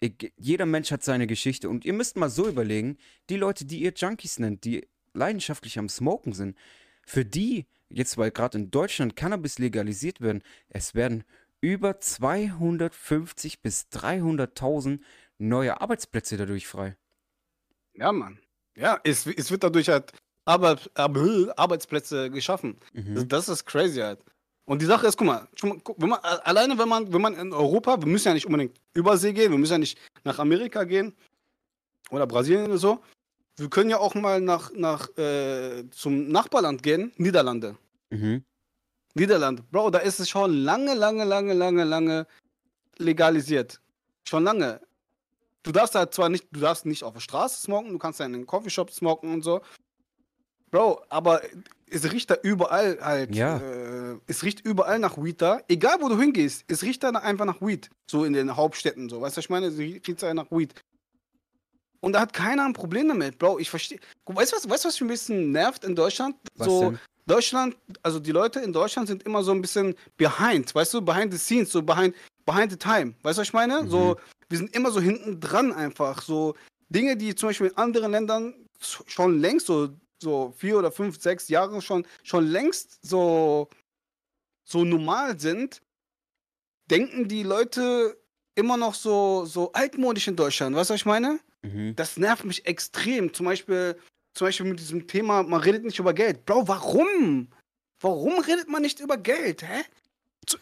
ich, jeder Mensch hat seine Geschichte. Und ihr müsst mal so überlegen, die Leute, die ihr Junkies nennt, die leidenschaftlich am Smoken sind, für die, jetzt weil gerade in Deutschland Cannabis legalisiert werden, es werden über 250 bis 300.000 neue Arbeitsplätze dadurch frei. Ja, Mann. Ja, es, es wird dadurch halt Arbeit, Ar- Arbeitsplätze geschaffen. Mhm. Das, das ist crazy halt. Und die Sache ist, guck mal, wenn man, alleine wenn man, wenn man in Europa, wir müssen ja nicht unbedingt übersee gehen, wir müssen ja nicht nach Amerika gehen oder Brasilien oder so. Wir können ja auch mal nach, nach äh, zum Nachbarland gehen, Niederlande. Mhm. Niederlande. Bro, da ist es schon lange, lange, lange, lange, lange legalisiert. Schon lange. Du darfst halt zwar nicht, du darfst nicht auf der Straße smoken, du kannst ja in den Coffeeshop smoken und so. Bro, aber es riecht da überall halt. Ja. Äh, es riecht überall nach Weed da. Egal wo du hingehst, es riecht da einfach nach Weed. So in den Hauptstädten so. Weißt du, was ich meine? Es riecht da nach Weed. Und da hat keiner ein Problem damit, Bro. Ich verstehe. Weißt du, was, weißt, was mich ein bisschen nervt in Deutschland? Was so, denn? Deutschland, also die Leute in Deutschland sind immer so ein bisschen behind, weißt du, behind the scenes, so behind, behind the time. Weißt du, was ich meine? Mhm. So, wir sind immer so hinten dran einfach. So Dinge, die zum Beispiel in anderen Ländern schon längst, so, so vier oder fünf, sechs Jahre schon, schon längst so, so normal sind, denken die Leute immer noch so, so altmodisch in Deutschland. Weißt du, was ich meine? Mhm. Das nervt mich extrem. Zum Beispiel, zum Beispiel mit diesem Thema, man redet nicht über Geld. Bro, warum? Warum redet man nicht über Geld? Hä?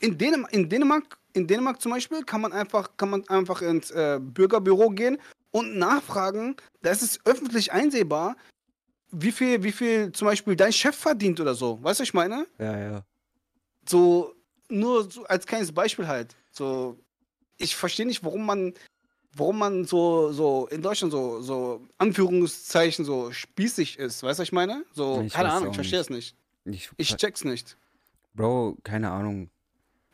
In, Dänem in, Dänemark, in Dänemark zum Beispiel kann man einfach, kann man einfach ins äh, Bürgerbüro gehen und nachfragen. Da ist es öffentlich einsehbar, wie viel, wie viel zum Beispiel dein Chef verdient oder so. Weißt du, was ich meine? Ja, ja. So, nur so als kleines Beispiel halt. So, ich verstehe nicht, warum man, warum man so, so in Deutschland so, so Anführungszeichen so spießig ist. Weißt du, was ich meine? So, Ich keine Ahnung, ich verstehe es nicht. Ich, Ich check's nicht. Bro, keine Ahnung.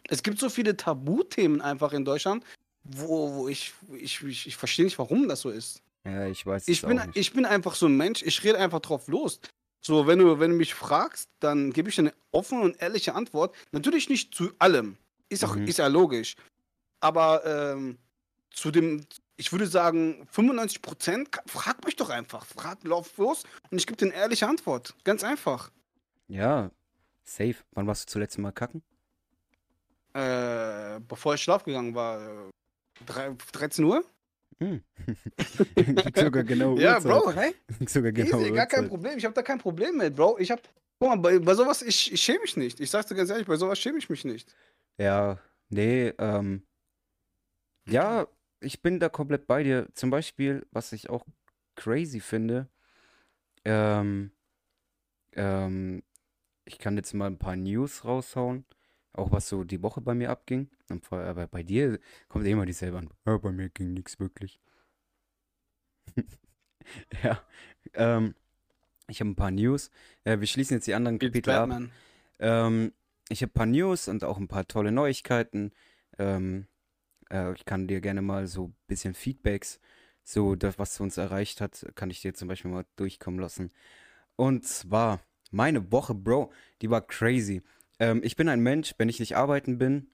Es gibt so viele Tabuthemen einfach in Deutschland, wo, wo ich, ich, ich, ich verstehe nicht, warum das so ist. Ja, ich weiß Ich bin, nicht. ich bin einfach so ein Mensch, ich rede einfach drauf los. So, wenn du, wenn du mich fragst, dann gebe ich eine offene und ehrliche Antwort. Natürlich nicht zu allem. Ist auch, Mhm. ist ja logisch. Aber ähm, zu dem, ich würde sagen, 95 Prozent, frag mich doch einfach. Frag, lauf los und ich gebe dir eine ehrliche Antwort. Ganz einfach. Ja, safe. Wann warst du zuletzt mal kacken? Äh, bevor ich schlaf gegangen war, äh, drei- 13 Uhr? Hm. Sogar genau Ja, Uhrzeit. Bro, hey? Sogar genau Easy, gar kein. Problem. Ich habe da kein Problem mit, Bro. Ich hab, guck mal, bei, bei sowas, ich, ich schäme mich nicht. Ich sag's dir ganz ehrlich, bei sowas schäme ich mich nicht. Ja, nee, ähm, ja, ich bin da komplett bei dir. Zum Beispiel, was ich auch crazy finde, ähm, ähm, ich kann jetzt mal ein paar News raushauen, auch was so die Woche bei mir abging. Aber bei dir kommt immer dieselbe an. Ja, bei mir ging nichts wirklich. Ja, ähm, ich habe ein paar News. Äh, wir schließen jetzt die anderen Kapitel ab. Ähm, ich habe ein paar News und auch ein paar tolle Neuigkeiten. Ähm, äh, ich kann dir gerne mal so ein bisschen Feedbacks, so das, was uns erreicht hat, kann ich dir zum Beispiel mal durchkommen lassen. Und zwar, meine Woche, Bro, die war crazy. Ähm, ich bin ein Mensch, wenn ich nicht arbeiten bin.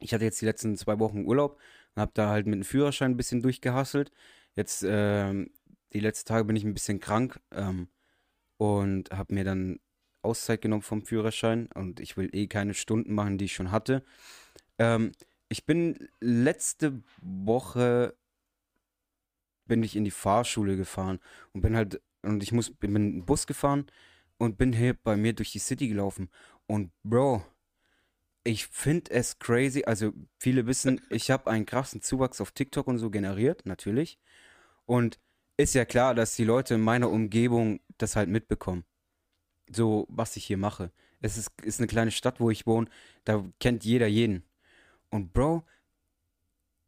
Ich hatte jetzt die letzten zwei Wochen Urlaub und habe da halt mit dem Führerschein ein bisschen durchgehasselt. Jetzt, ähm, die letzten Tage bin ich ein bisschen krank ähm, und habe mir dann Auszeit genommen vom Führerschein und ich will eh keine Stunden machen, die ich schon hatte. Ähm, ich bin letzte Woche bin ich in die Fahrschule gefahren und bin halt und ich muss bin mit dem Bus gefahren und bin hier bei mir durch die City gelaufen und Bro, ich finde es crazy. Also viele wissen, ich habe einen krassen Zuwachs auf TikTok und so generiert, natürlich. Und ist ja klar, dass die Leute in meiner Umgebung das halt mitbekommen so, was ich hier mache. Es ist, ist eine kleine Stadt, wo ich wohne. Da kennt jeder jeden. Und Bro,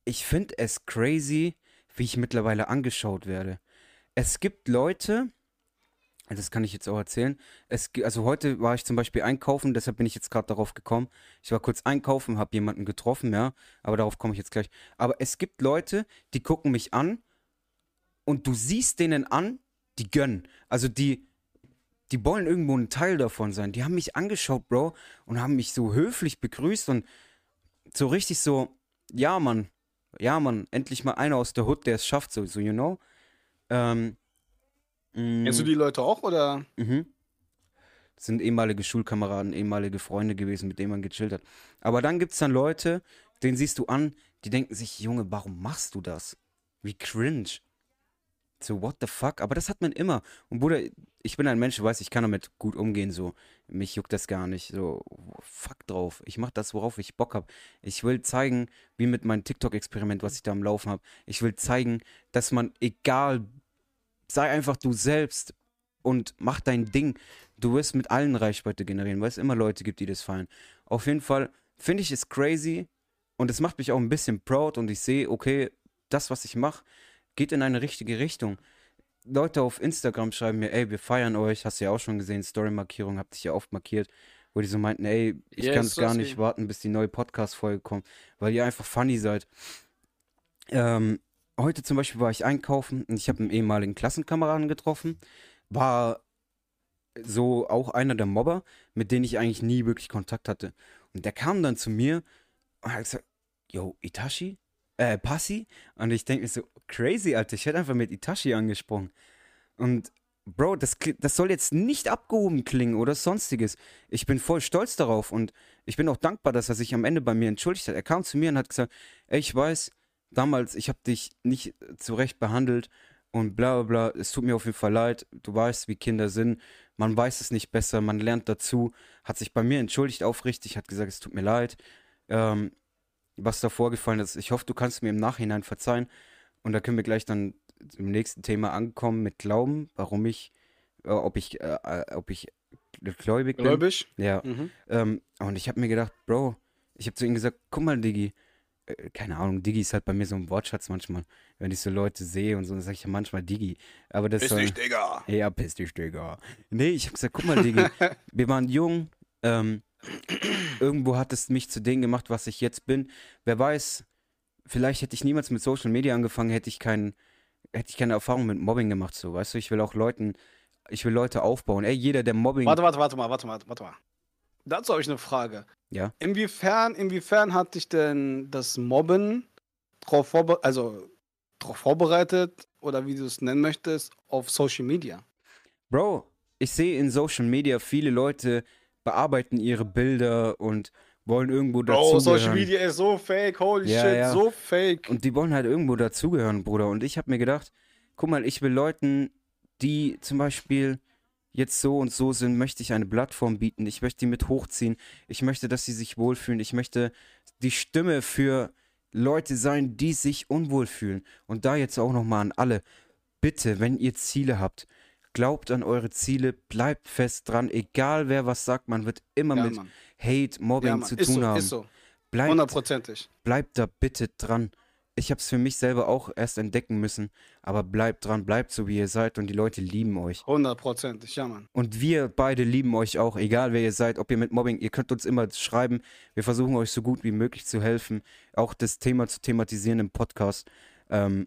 ich finde es crazy, wie ich mittlerweile angeschaut werde. es gibt Leute, das kann ich jetzt auch erzählen. Es, also heute war ich zum Beispiel einkaufen, deshalb bin ich jetzt gerade darauf gekommen. Ich war kurz einkaufen, habe jemanden getroffen, ja, aber darauf komme ich jetzt gleich. Aber es gibt Leute, die gucken mich an und du siehst denen an, die gönnen. Also die, die wollen irgendwo ein Teil davon sein. Die haben mich angeschaut, Bro, und haben mich so höflich begrüßt und so richtig so, ja, Mann, ja, Mann, endlich mal einer aus der Hood, der es schafft, so, so you know. Ähm, Kennst du mm, die Leute auch oder? Mhm. Das sind ehemalige Schulkameraden, ehemalige Freunde gewesen, mit denen man gechillt hat. Aber dann gibt es dann Leute, denen siehst du an, die denken sich, Junge, warum machst du das? Wie cringe. So, what the fuck? Aber das hat man immer. Und Bruder, ich bin ein Mensch, du weißt, ich kann damit gut umgehen, so. Mich juckt das gar nicht. So, fuck drauf. Ich mach das, worauf ich Bock hab. Ich will zeigen, wie mit meinem TikTok-Experiment, was ich da am Laufen habe. Ich will zeigen, dass man, egal, sei einfach du selbst und mach dein Ding. Du wirst mit allen Reichweite generieren, weil es immer Leute gibt, die das feiern. Auf jeden Fall finde ich es crazy und es macht mich auch ein bisschen proud und ich sehe, okay, das, was ich mache, geht in eine richtige Richtung. Leute auf Instagram schreiben mir, ey, wir feiern euch, hast du ja auch schon gesehen, Story-Markierung, hab dich ja oft markiert, wo die so meinten, ey, ich Yes, kann es gar nicht warten, bis die neue Podcast-Folge kommt, weil ihr einfach funny seid. Ähm, heute zum Beispiel war ich einkaufen und ich habe einen ehemaligen Klassenkameraden getroffen, war so auch einer der Mobber, mit denen ich eigentlich nie wirklich Kontakt hatte. Und der kam dann zu mir und hat gesagt, yo, Itachi? Äh, Passi? Und ich denke mir so, crazy, Alter, ich hätte einfach mit Itachi angesprochen. Und Bro, das, das soll jetzt nicht abgehoben klingen oder sonstiges. Ich bin voll stolz darauf und ich bin auch dankbar, dass er sich am Ende bei mir entschuldigt hat. Er kam zu mir und hat gesagt, ey, ich weiß, damals, ich habe dich nicht zurecht behandelt und bla bla bla, es tut mir auf jeden Fall leid, du weißt, wie Kinder sind, man weiß es nicht besser, man lernt dazu, hat sich bei mir entschuldigt aufrichtig, hat gesagt, es tut mir leid, ähm, was da vorgefallen ist. Ich hoffe, du kannst mir im Nachhinein verzeihen und da können wir gleich dann im nächsten Thema ankommen mit Glauben, warum ich, äh, ob ich, äh, äh, ob ich gläubig bin. Gläubig? Ja, Mhm. ähm, und ich habe mir gedacht, Bro, ich habe zu ihm gesagt, guck mal, Diggi, äh, keine Ahnung, Diggi ist halt bei mir so ein Wortschatz manchmal. Wenn ich so Leute sehe und so, dann sage ich ja manchmal Diggi. Aber das Ist soll, nicht, Digga. ja, piss dich, Digga. Nee, ich habe gesagt, guck mal, Diggi, wir waren jung, ähm, irgendwo hat es mich zu dem gemacht, was ich jetzt bin. Wer weiß, vielleicht hätte ich niemals mit Social Media angefangen, hätte ich keinen, hätte ich keine Erfahrung mit Mobbing gemacht, so, weißt du, ich will auch Leuten, ich will Leute aufbauen. Ey, jeder, der Mobbing, Warte, warte, warte mal, warte mal, warte mal. Dazu habe ich eine Frage. ja, Inwiefern, inwiefern hat dich denn das Mobben drauf, vorbe also, drauf vorbereitet oder wie du es nennen möchtest, auf Social Media? Bro, ich sehe in Social Media viele Leute bearbeiten ihre Bilder und wollen irgendwo Bro, Social dazugehören. Media ist so fake, holy Ja, shit, ja. so fake. Und die wollen halt irgendwo dazugehören, Bruder. Und ich habe mir gedacht, guck mal, ich will Leuten, die zum Beispiel jetzt so und so sind, möchte ich eine Plattform bieten. Ich möchte die mit hochziehen. Ich möchte, dass sie sich wohlfühlen. Ich möchte die Stimme für Leute sein, die sich unwohl fühlen. Und da jetzt auch nochmal an alle. Bitte, wenn ihr Ziele habt, glaubt an eure Ziele, bleibt fest dran. Egal wer was sagt, man wird immer Ja, mit Mann. Hate, Mobbing Ja, zu Ist tun so, haben. ist so. Bleibt Hundertprozentig. bleibt da bitte dran. Ich habe es für mich selber auch erst entdecken müssen, aber bleibt dran, bleibt so wie ihr seid und die Leute lieben euch. Hundertprozentig, ja, Mann. Und wir beide lieben euch auch, egal wer ihr seid, ob ihr mit Mobbing, ihr könnt uns immer schreiben. Wir versuchen euch so gut wie möglich zu helfen, auch das Thema zu thematisieren im Podcast. Ähm,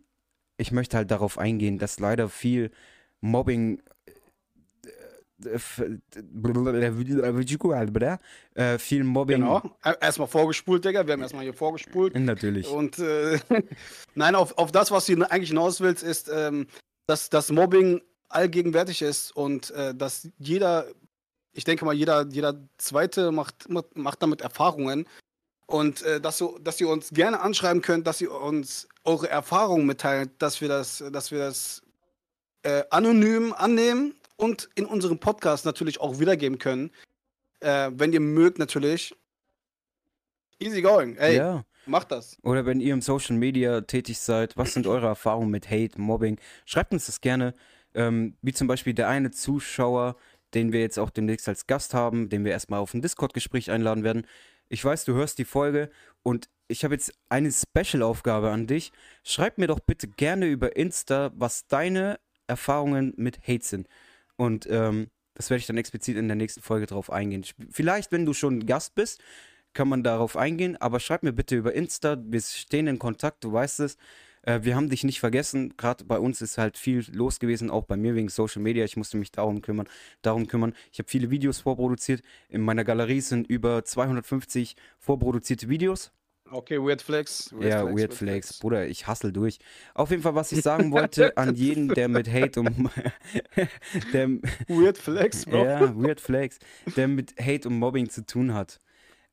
ich möchte halt darauf eingehen, dass leider viel Mobbing äh, f- äh, viel Mobbing Genau. Er- Erstmal vorgespult, Digga. Wir haben erstmal hier vorgespult. natürlich Und äh, nein, auf, auf das, was du eigentlich hinaus willst, ist, ähm, dass das Mobbing allgegenwärtig ist und äh, dass jeder, ich denke mal, jeder, jeder Zweite macht, macht, damit Erfahrungen. Und äh, dass, du, dass ihr uns gerne anschreiben könnt, dass ihr uns eure Erfahrungen mitteilt, dass wir das, dass wir das äh, anonym annehmen und in unserem Podcast natürlich auch wiedergeben können. Äh, wenn ihr mögt, natürlich. Easy going. Ey, ja. macht das. Oder wenn ihr im Social Media tätig seid, was sind eure Erfahrungen mit Hate, Mobbing? Schreibt uns das gerne. Ähm, wie zum Beispiel der eine Zuschauer, den wir jetzt auch demnächst als Gast haben, den wir erstmal auf ein Discord-Gespräch einladen werden. Ich weiß, du hörst die Folge und ich habe jetzt eine Special-Aufgabe an dich. Schreib mir doch bitte gerne über Insta, was deine Erfahrungen mit Hate sind. Und ähm, das werde ich dann explizit in der nächsten Folge drauf eingehen. Vielleicht, wenn du schon Gast bist, kann man darauf eingehen, aber schreib mir bitte über Insta, wir stehen in Kontakt, du weißt es. Äh, wir haben dich nicht vergessen. Gerade bei uns ist halt viel los gewesen, auch bei mir wegen Social Media. Ich musste mich darum kümmern. Darum kümmern. Ich habe viele Videos vorproduziert. In meiner Galerie sind über 250 vorproduzierte Videos. Okay, Weird Flex. Weird ja, Flex, Weird, Weird Flex. Flex. Bruder, ich hassel durch. Auf jeden Fall, was ich sagen wollte an jeden, der mit Hate und der, Weird Flex, Bro. Ja, Weird Flex, der mit Hate und Mobbing zu tun hat.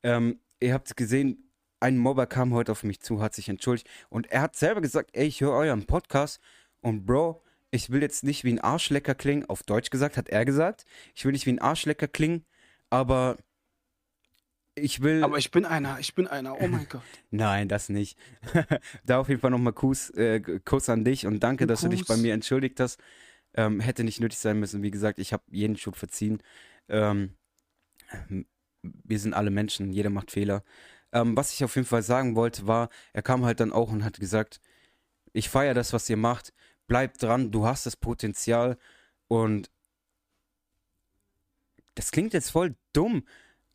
Ähm, ihr habt gesehen, ein Mobber kam heute auf mich zu, hat sich entschuldigt und er hat selber gesagt, ey, ich höre euren Podcast und Bro, ich will jetzt nicht wie ein Arschlecker klingen, auf Deutsch gesagt, hat er gesagt. Ich will nicht wie ein Arschlecker klingen, aber ich will. Aber ich bin einer, ich bin einer, oh mein Gott. Nein, das nicht. da auf jeden Fall nochmal Kuss, äh, Kuss an dich und danke, dass Kuss. du dich bei mir entschuldigt hast. Ähm, hätte nicht nötig sein müssen. Wie gesagt, ich habe jeden Schub verziehen. Ähm, wir sind alle Menschen, jeder macht Fehler. Ähm, was ich auf jeden Fall sagen wollte, war, er kam halt dann auch und hat gesagt, ich feiere das, was ihr macht, bleib dran, du hast das Potenzial und das klingt jetzt voll dumm,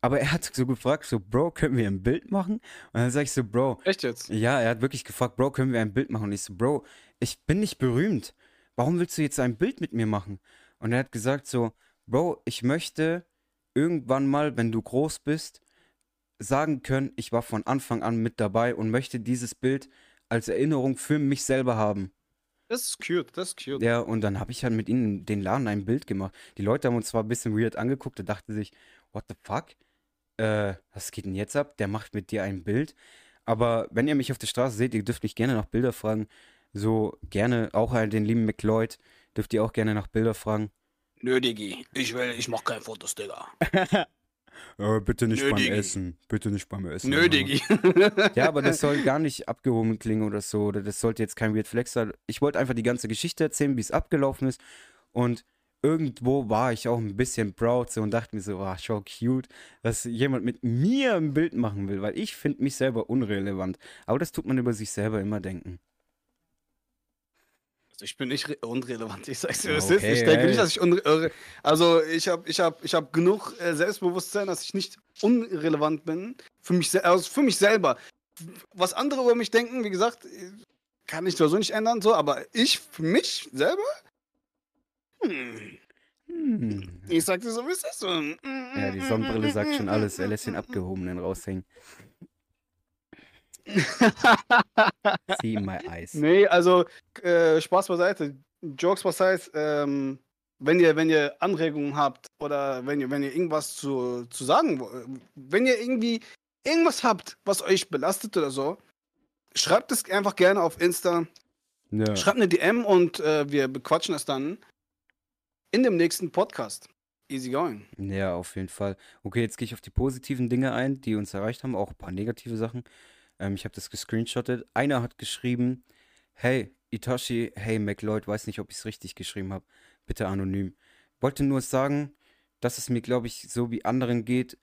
aber er hat so gefragt, so, Bro, können wir ein Bild machen? Und dann sag ich so, Bro. Echt jetzt? Ja, er hat wirklich gefragt, Bro, können wir ein Bild machen? Und ich so, Bro, ich bin nicht berühmt. Warum willst du jetzt ein Bild mit mir machen? Und er hat gesagt so, Bro, ich möchte irgendwann mal, wenn du groß bist, sagen können, ich war von Anfang an mit dabei und möchte dieses Bild als Erinnerung für mich selber haben. Das ist cute, das ist cute. Ja, und dann habe ich halt mit ihnen den Laden ein Bild gemacht. Die Leute haben uns zwar ein bisschen weird angeguckt, da dachten sich, what the fuck? Äh, was geht denn jetzt ab? Der macht mit dir ein Bild. Aber wenn ihr mich auf der Straße seht, ihr dürft mich gerne nach Bilder fragen. So gerne, auch halt den lieben McLeod, dürft ihr auch gerne nach Bilder fragen. Nö, Diggi, ich will, ich mach keine Fotos, Digga. Äh, bitte nicht Nö, beim Digi. Essen. Bitte nicht beim Essen. Nö, Digi. ja, aber das soll gar nicht abgehoben klingen oder so. Oder das sollte jetzt kein Weird Flex sein. Ich wollte einfach die ganze Geschichte erzählen, wie es abgelaufen ist. Und irgendwo war ich auch ein bisschen proud so und dachte mir so, wow, schau cute, dass jemand mit mir ein Bild machen will, weil ich finde mich selber unrelevant. Aber das tut man über sich selber immer denken. Ich bin nicht unrelevant, ich sag's dir, okay, ist. Ich denke nicht, dass ich unrelevant Also ich habe ich hab, ich hab genug äh, Selbstbewusstsein, dass ich nicht unrelevant bin. Für mich, also für mich selber. Was andere über mich denken, wie gesagt, kann ich so nicht ändern, so, aber ich für mich selber? Hm. Hm. Ich sag dir so, wie es ist. Ja, die Sonnenbrille sagt schon alles. Er lässt den Abgehobenen raushängen. See my eyes. Nee, also äh, Spaß beiseite. Jokes beiseite. Ähm, wenn ihr, wenn ihr Anregungen habt oder wenn ihr, wenn ihr irgendwas zu, zu sagen, wenn ihr irgendwie irgendwas habt, was euch belastet oder so, schreibt es einfach gerne auf Insta. Ja. Schreibt eine DM und äh, wir bequatschen es dann in dem nächsten Podcast. Easy going. Ja, auf jeden Fall. Okay, jetzt gehe ich auf die positiven Dinge ein, die uns erreicht haben, auch ein paar negative Sachen. Ähm, ich habe das gescreenshottet. Einer hat geschrieben, hey, Itachi, hey, McLeod, weiß nicht, ob ich es richtig geschrieben habe. Bitte anonym. Wollte nur sagen, dass es mir, glaube ich, so wie anderen geht.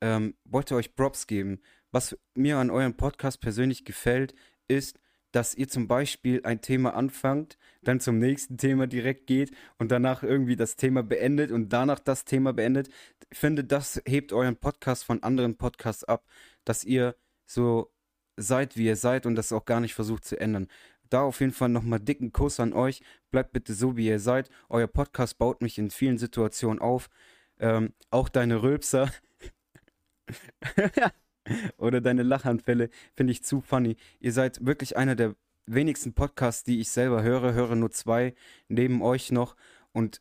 Ähm, wollte euch Props geben. Was mir an eurem Podcast persönlich gefällt, ist, dass ihr zum Beispiel ein Thema anfangt, dann zum nächsten Thema direkt geht und danach irgendwie das Thema beendet und danach das Thema beendet. Ich finde, das hebt euren Podcast von anderen Podcasts ab, dass ihr so seid, wie ihr seid und das auch gar nicht versucht zu ändern. Da auf jeden Fall nochmal dicken Kuss an euch. Bleibt bitte so, wie ihr seid. Euer Podcast baut mich in vielen Situationen auf. Ähm, auch deine Rülpser oder deine Lachanfälle finde ich zu funny. Ihr seid wirklich einer der wenigsten Podcasts, die ich selber höre. Höre nur zwei neben euch noch und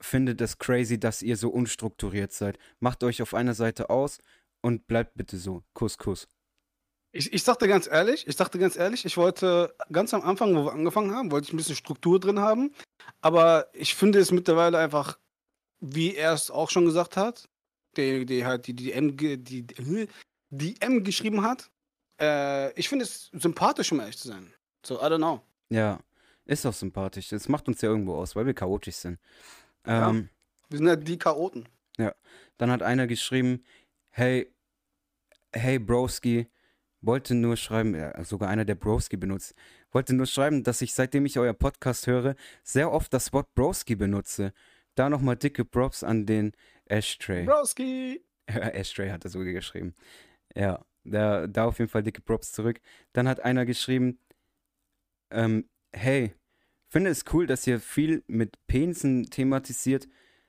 finde das crazy, dass ihr so unstrukturiert seid. Macht euch auf einer Seite aus und bleibt bitte so. Kuss, Kuss. Ich, ich sagte ganz ehrlich, ich sagte ganz ehrlich, ich wollte ganz am Anfang, wo wir angefangen haben, wollte ich ein bisschen Struktur drin haben. Aber ich finde es mittlerweile einfach, wie er es auch schon gesagt hat, der, der halt die, die, M, die, die M geschrieben hat. Äh, ich finde es sympathisch, um ehrlich zu sein. So, I don't know. Ja, ist auch sympathisch. Das macht uns ja irgendwo aus, weil wir chaotisch sind. Ähm, ja, wir sind ja die Chaoten. Ja. Dann hat einer geschrieben, hey, hey Broski, wollte nur schreiben, ja, sogar einer, der Broski benutzt, wollte nur schreiben, dass ich, seitdem ich euer Podcast höre, sehr oft das Wort Broski benutze. Da nochmal dicke Props an den Ashtray. Broski! Ashtray hat er sogar geschrieben. Ja, da, da auf jeden Fall dicke Props zurück. Dann hat einer geschrieben, ähm, hey, finde es cool, dass ihr viel mit Pensen thematisiert,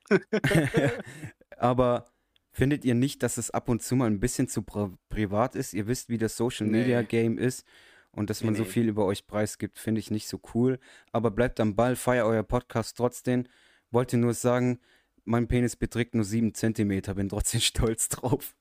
aber findet ihr nicht, dass es ab und zu mal ein bisschen zu pri privat ist? Ihr wisst, wie das Social Media Nee. Game ist und dass Nee, man so nee. viel über euch preisgibt, finde ich nicht so cool. Aber bleibt am Ball, feier euer Podcast trotzdem. Wollte nur sagen, mein Penis beträgt nur 7 Zentimeter, bin trotzdem stolz drauf.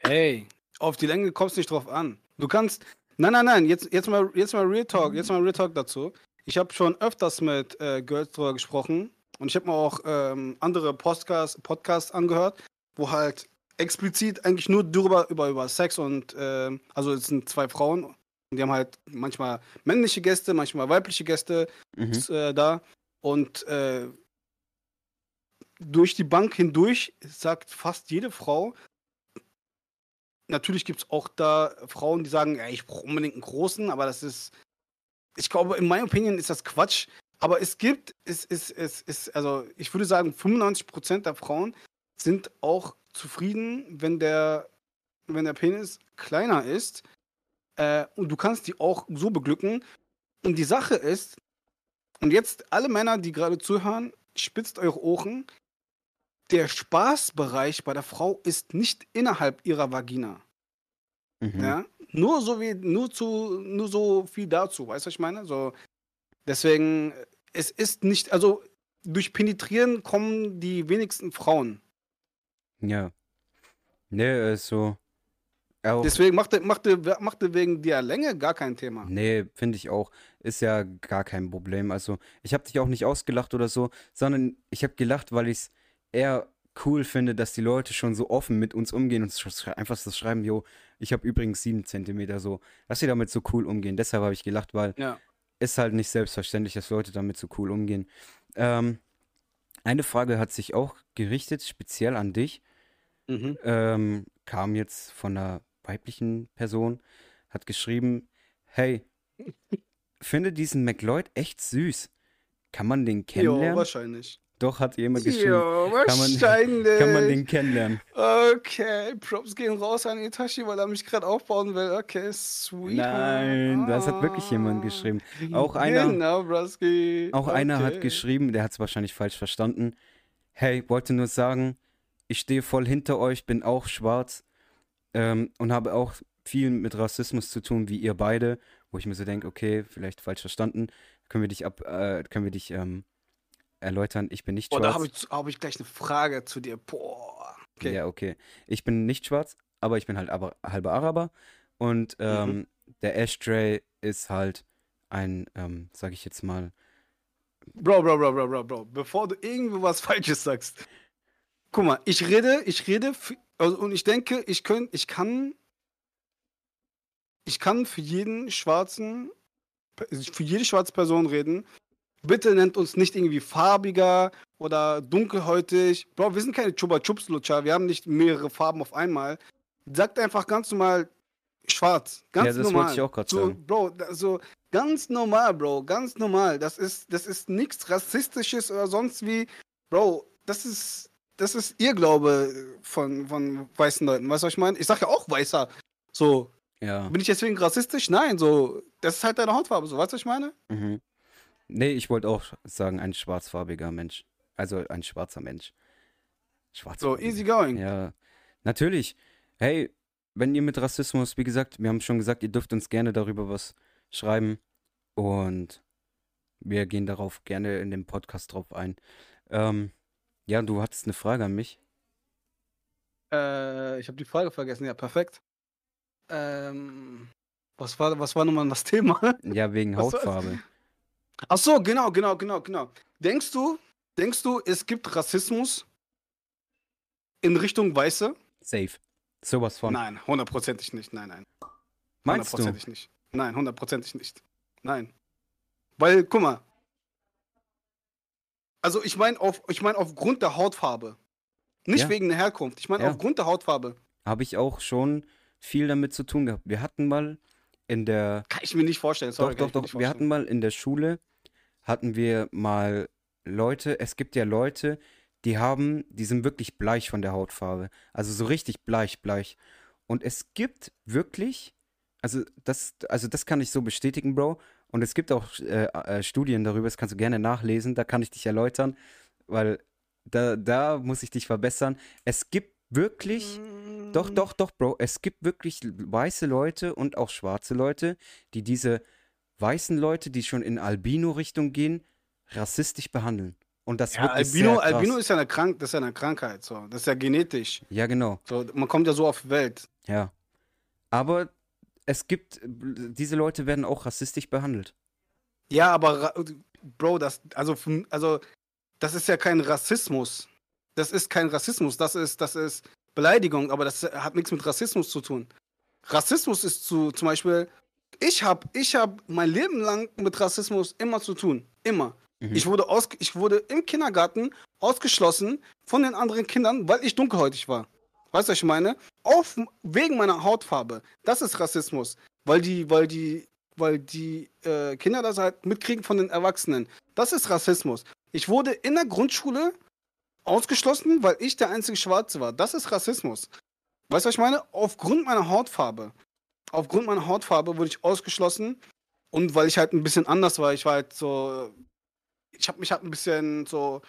Ey, auf die Länge kommt es nicht drauf an. Du kannst. Nein, nein, nein, jetzt, jetzt, mal, jetzt mal Real Talk, jetzt mal Real Talk dazu. Ich habe schon öfters mit äh, Girls drüber gesprochen und ich habe mir auch ähm, andere Podcasts, Podcasts angehört, wo halt explizit eigentlich nur darüber, über, über Sex und, ähm, also es sind zwei Frauen und die haben halt manchmal männliche Gäste, manchmal weibliche Gäste Mhm. ist, äh, da. Und äh, durch die Bank hindurch sagt fast jede Frau, natürlich gibt es auch da Frauen, die sagen, ja, ich brauche unbedingt einen großen, aber das ist, ich glaube, in meiner Opinion ist das Quatsch. Aber es gibt, es ist, es ist, also ich würde sagen, 95% der Frauen sind auch zufrieden, wenn der, wenn der Penis kleiner ist. Äh, und du kannst die auch so beglücken. Und die Sache ist, und jetzt alle Männer, die gerade zuhören, spitzt eure Ohren. Der Spaßbereich bei der Frau ist nicht innerhalb ihrer Vagina. Mhm. Ja? Nur so wie, nur zu, nur so viel dazu, weißt du, was ich meine? So, deswegen, es ist nicht, also durch Penetrieren kommen die wenigsten Frauen. Ja. Nee, ist so. Auch, Deswegen machte, machte, machte wegen der Länge gar kein Thema. nee, finde ich auch. Ist ja gar kein Problem. Also, ich habe dich auch nicht ausgelacht oder so, sondern ich habe gelacht, weil ich es eher cool finde, dass die Leute schon so offen mit uns umgehen und einfach so schreiben, jo, ich habe übrigens sieben Zentimeter so, dass sie damit so cool umgehen. Deshalb habe ich gelacht, weil Ja. ist halt nicht selbstverständlich, dass Leute damit so cool umgehen. Ähm, eine Frage hat sich auch gerichtet, speziell an dich. Mhm. ähm, kam jetzt von einer weiblichen Person, hat geschrieben, hey, finde diesen McLeod echt süß. Kann man den kennenlernen? wahrscheinlich. Doch, hat jemand geschrieben. Jo, Kann man-. Kann man den kennenlernen? Okay, Props gehen raus an Itachi, weil er mich gerade aufbauen will. Okay, sweet. Nein, das hat wirklich jemand geschrieben. Auch einer- Genau, Broski. Auch einer hat Okay. geschrieben, der hat es wahrscheinlich falsch verstanden. Hey, wollte nur sagen, ich stehe voll hinter euch, bin auch schwarz ähm, und habe auch viel mit Rassismus zu tun, wie ihr beide, wo ich mir so denke, okay, vielleicht falsch verstanden. Können wir dich ab, äh, können wir dich ähm, erläutern? Ich bin nicht Boah, schwarz. da habe ich, hab ich gleich eine Frage zu dir. Boah. Okay. Ja, okay. Ich bin nicht schwarz, aber ich bin halt aber, halber Araber. Und ähm, Mhm. der Ashtray ist halt ein, ähm, sag ich jetzt mal, Bro, Bro, Bro, Bro, Bro, Bro. Bevor du irgendwie was Falsches sagst. Guck mal, ich rede, ich rede also, und ich denke, ich, könnt, ich kann. Ich kann für jeden schwarzen, für jede schwarze Person reden. Bitte nennt uns nicht irgendwie farbiger oder dunkelhäutig. Bro, wir sind keine Chupa Chups Lutscher. Wir haben nicht mehrere Farben auf einmal. Sagt einfach ganz normal schwarz. Ganz Ja, das wollte normal. ich auch grad so, sagen. Bro, so ganz normal, Bro. Ganz normal. Das ist, das ist nichts Rassistisches oder sonst wie. Bro, das ist, das ist Irrglaube von, von weißen Leuten. Weißt du, was ich meine? Ich sag ja auch weißer. So, ja. bin ich deswegen rassistisch? Nein, so, das ist halt deine Hautfarbe. So, weißt du, was ich meine? Mhm. Nee, ich wollte auch sagen, ein schwarzfarbiger Mensch. Also ein schwarzer Mensch. So, Schwarzfarbiger. easy going. Ja, natürlich. Hey, wenn ihr mit Rassismus, wie gesagt, wir haben schon gesagt, ihr dürft uns gerne darüber was schreiben. Und wir gehen darauf gerne in dem Podcast drauf ein. Ähm, ja, du hattest eine Frage an mich. Äh, ich habe die Frage vergessen. Ja, perfekt. Ähm, was war, was war nochmal das Thema? Ja, wegen? Hautfarbe. Ach so, genau, genau, genau, genau. Denkst du, denkst du, es gibt Rassismus in Richtung Weiße? Safe. Sowas von. Nein, hundertprozentig nicht. Nein, nein. Meinst du? Hundertprozentig nicht. Nein, hundertprozentig nicht. Nein. Weil, guck mal. Also ich meine auf, ich mein aufgrund der Hautfarbe. Nicht Ja. wegen der Herkunft. Ich meine Ja. aufgrund der Hautfarbe. Habe ich auch schon viel damit zu tun gehabt. Wir hatten mal in der. Kann ich mir nicht vorstellen, sorry. doch, doch, doch. Wir hatten mal in der Schule, hatten wir mal Leute, es gibt ja Leute, die haben, die sind wirklich bleich von der Hautfarbe. Also so richtig bleich, bleich. Und es gibt wirklich, also das, also das kann ich so bestätigen, Bro. Und es gibt auch äh, äh, Studien darüber, das kannst du gerne nachlesen, da kann ich dich erläutern, weil da, da muss ich dich verbessern. Es gibt wirklich, mm. Doch, doch, doch, Bro, es gibt wirklich weiße Leute und auch schwarze Leute, die diese weißen Leute, die schon in Albino-Richtung gehen, rassistisch behandeln. Und das ja, Albino, Albino ist ja eine Krank das ist ja eine Krankheit, so. Das ist ja genetisch. Ja, genau. So, man kommt ja so auf die Welt. Ja. Aber es gibt, diese Leute werden auch rassistisch behandelt. Ja, aber Bro, das, also, also, das ist ja kein Rassismus. Das ist kein Rassismus, das ist, das ist Beleidigung, aber das hat nichts mit Rassismus zu tun. Rassismus ist zu, zum Beispiel, ich habe ich hab mein Leben lang mit Rassismus immer zu tun. Immer. Mhm. Ich, wurde aus, ich wurde im Kindergarten ausgeschlossen von den anderen Kindern, weil ich dunkelhäutig war. Weißt du, was ich meine? Auf, wegen meiner Hautfarbe. Das ist Rassismus. Weil die, weil die, weil die äh, Kinder das halt mitkriegen von den Erwachsenen. Das ist Rassismus. Ich wurde in der Grundschule ausgeschlossen, weil ich der einzige Schwarze war. Das ist Rassismus. Weißt du, was ich meine? Aufgrund meiner Hautfarbe. Aufgrund meiner Hautfarbe wurde ich ausgeschlossen. Und weil ich halt ein bisschen anders war, ich war halt so ich habe mich halt ein bisschen so,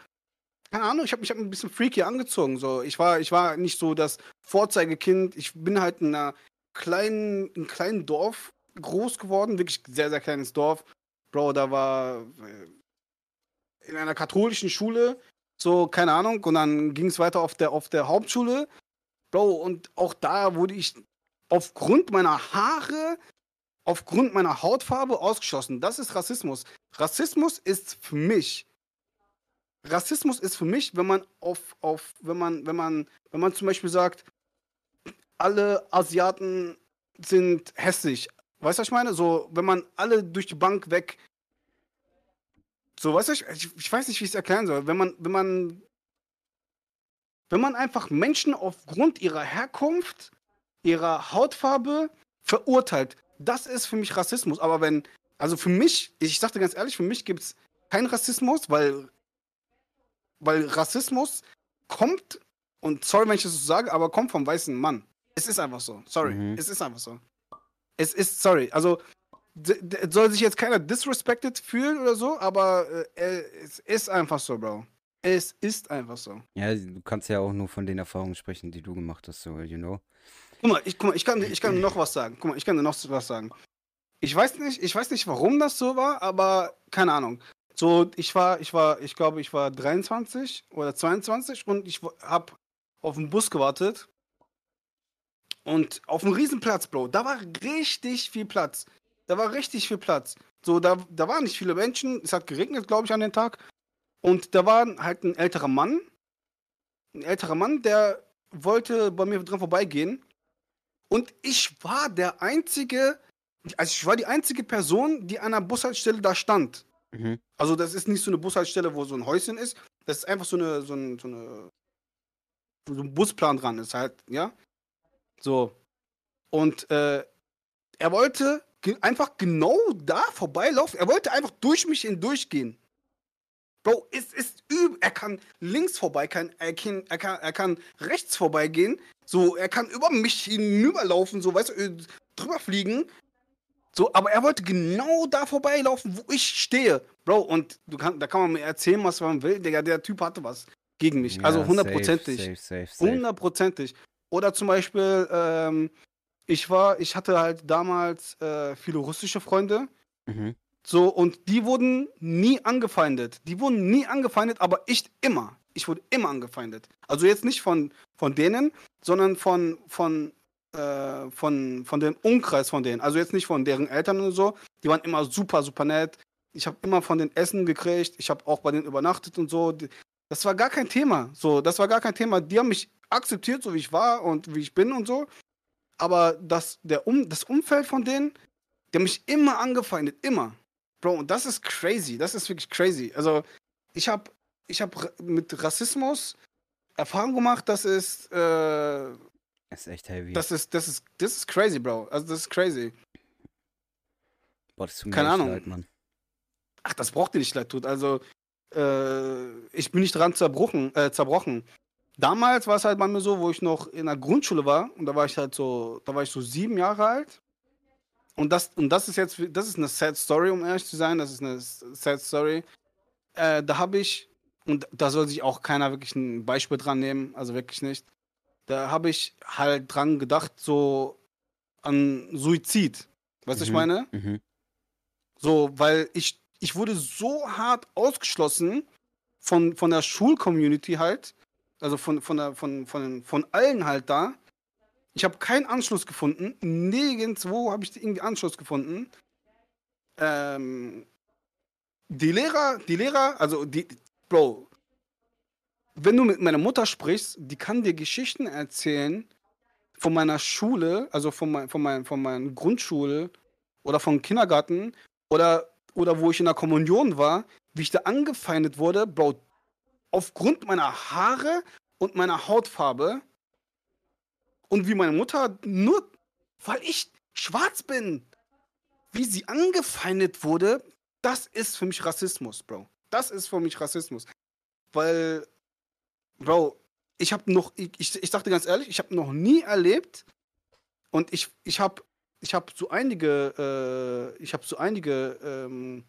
keine Ahnung, ich habe mich halt ein bisschen freaky angezogen. So. Ich, war, ich war nicht so das Vorzeigekind. Ich bin halt in einer kleinen, in einem kleinen Dorf groß geworden, wirklich sehr, sehr kleines Dorf. Bro, da war äh, in einer katholischen Schule, so, keine Ahnung, und dann ging es weiter auf der, auf der Hauptschule. Bro, und auch da wurde ich aufgrund meiner Haare aufgrund meiner Hautfarbe ausgeschlossen. Das ist Rassismus. Rassismus ist für mich. Rassismus ist für mich, wenn man auf, auf, wenn man, wenn man, wenn man zum Beispiel sagt, alle Asiaten sind hässlich. Weißt du, was ich meine? So, wenn man alle durch die Bank weg. So, weißt du, ich, ich weiß nicht, wie ich es erklären soll. Wenn man, wenn man, wenn man einfach Menschen aufgrund ihrer Herkunft, ihrer Hautfarbe verurteilt, das ist für mich Rassismus. Aber wenn, also für mich, ich sagte ganz ehrlich, für mich gibt es keinen Rassismus, weil, weil Rassismus kommt, und sorry, wenn ich das so sage, aber kommt vom weißen Mann. Es ist einfach so. Sorry. Mhm. Es ist einfach so. Es ist, sorry. Also, soll sich jetzt keiner disrespected fühlen oder so, aber äh, es ist einfach so, Bro. Es ist einfach so. Ja, du kannst ja auch nur von den Erfahrungen sprechen, die du gemacht hast, so, you know. Guck mal, ich, guck mal, ich kann, ich kann noch was sagen. Guck mal, ich kann dir noch was sagen. Ich weiß nicht, ich weiß nicht, warum das so war, aber keine Ahnung. So, ich war, ich war, ich glaube, ich war 23 oder 22 und ich habe auf den Bus gewartet. Und auf einem Riesenplatz, Bro, da war richtig viel Platz. Da war richtig viel Platz. So, da, da waren nicht viele Menschen. Es hat geregnet, glaube ich, an dem Tag. Und da war halt ein älterer Mann. Ein älterer Mann, der wollte bei mir dran vorbeigehen. Und ich war der einzige, also ich war die einzige Person, die an der Bushaltestelle da stand. Mhm. Also das ist nicht so eine Bushaltestelle, wo so ein Häuschen ist. Das ist einfach so eine, so, ein, so eine, so ein Busplan dran ist halt, ja. So. Und äh, er wollte einfach genau da vorbeilaufen. Er wollte einfach durch mich hindurchgehen. Bro, es ist übel. Er kann links vorbei, kann, er, kann, er, kann, er kann rechts vorbeigehen. So, er kann über mich hinüberlaufen, so, weißt du, äh, drüber fliegen. So, aber er wollte genau da vorbeilaufen, wo ich stehe. Bro, und du kann, da kann man mir erzählen, was man will. Digga, der Typ hatte was gegen mich. Ja, also hundertprozentig. Hundertprozentig. Oder zum Beispiel, ähm, ich war, ich hatte halt damals äh, viele russische Freunde. Mhm. So, und die wurden nie angefeindet. Die wurden nie angefeindet, aber ich immer. Ich wurde immer angefeindet. Also jetzt nicht von, von denen, sondern von, von, äh, von, von dem Umkreis von denen. Also jetzt nicht von deren Eltern oder so. Die waren immer super, super nett. Ich habe immer von den Essen gekriegt. Ich habe auch bei denen übernachtet und so. Das war gar kein Thema. So, das war gar kein Thema. Die haben mich akzeptiert, so wie ich war und wie ich bin und so. Aber das, der um, das Umfeld von denen, die haben mich immer angefeindet. Immer. Bro, und das ist crazy. Das ist wirklich crazy. Also, ich habe ich hab mit Rassismus Erfahrung gemacht, das ist. Äh, Das ist echt heavy. Das ist, das ist, das ist crazy, Bro. Also das ist crazy. Boah, das tut mir keine Ahnung. leid, Mann. Ach, das braucht dir nicht leid tut. Also, äh, ich bin nicht dran zerbrochen, äh, zerbrochen. Damals war es halt bei mir so, wo ich noch in der Grundschule war und da war ich halt so, da war ich so sieben Jahre alt. Und das, und das ist jetzt, das ist eine sad Story, um ehrlich zu sein. Das ist eine sad Story. Äh, da habe ich, und da soll sich auch keiner wirklich ein Beispiel dran nehmen, also wirklich nicht. Da habe ich halt dran gedacht, so an Suizid. Weißt du, was ich Mhm. meine? Mhm. So, weil ich, ich wurde so hart ausgeschlossen von, von der Schulcommunity halt. Also von, von, der, von, von, von allen halt da. Ich habe keinen Anschluss gefunden. Nirgendwo habe ich irgendwie Anschluss gefunden. Ähm, die Lehrer, die Lehrer, also die, Bro, wenn du mit meiner Mutter sprichst, die kann dir Geschichten erzählen von meiner Schule, also von, mein, von, mein, von meiner Grundschule oder vom Kindergarten oder, oder wo ich in der Kommunion war, wie ich da angefeindet wurde, Bro, aufgrund meiner Haare und meiner Hautfarbe und wie meine Mutter nur, weil ich schwarz bin, wie sie angefeindet wurde, das ist für mich Rassismus, Bro. Das ist für mich Rassismus. Weil, Bro, ich habe noch, ich, ich, sagte ganz ehrlich, ich habe noch nie erlebt und ich, ich habe ich hab so einige, äh, ich habe so einige ähm,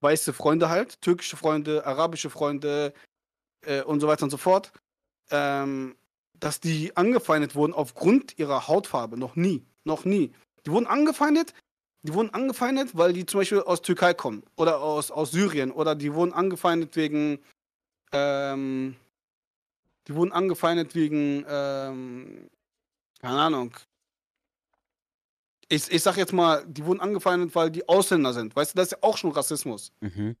weiße Freunde halt, türkische Freunde, arabische Freunde äh, und so weiter und so fort, ähm, dass die angefeindet wurden aufgrund ihrer Hautfarbe. Noch nie, noch nie. Die wurden angefeindet, die wurden angefeindet, weil die zum Beispiel aus Türkei kommen oder aus, aus Syrien oder die wurden angefeindet wegen, ähm, die wurden angefeindet wegen, ähm, keine Ahnung. Ich, ich sag jetzt mal, die wurden angefeindet, weil die Ausländer sind. Weißt du, das ist ja auch schon Rassismus. Mhm.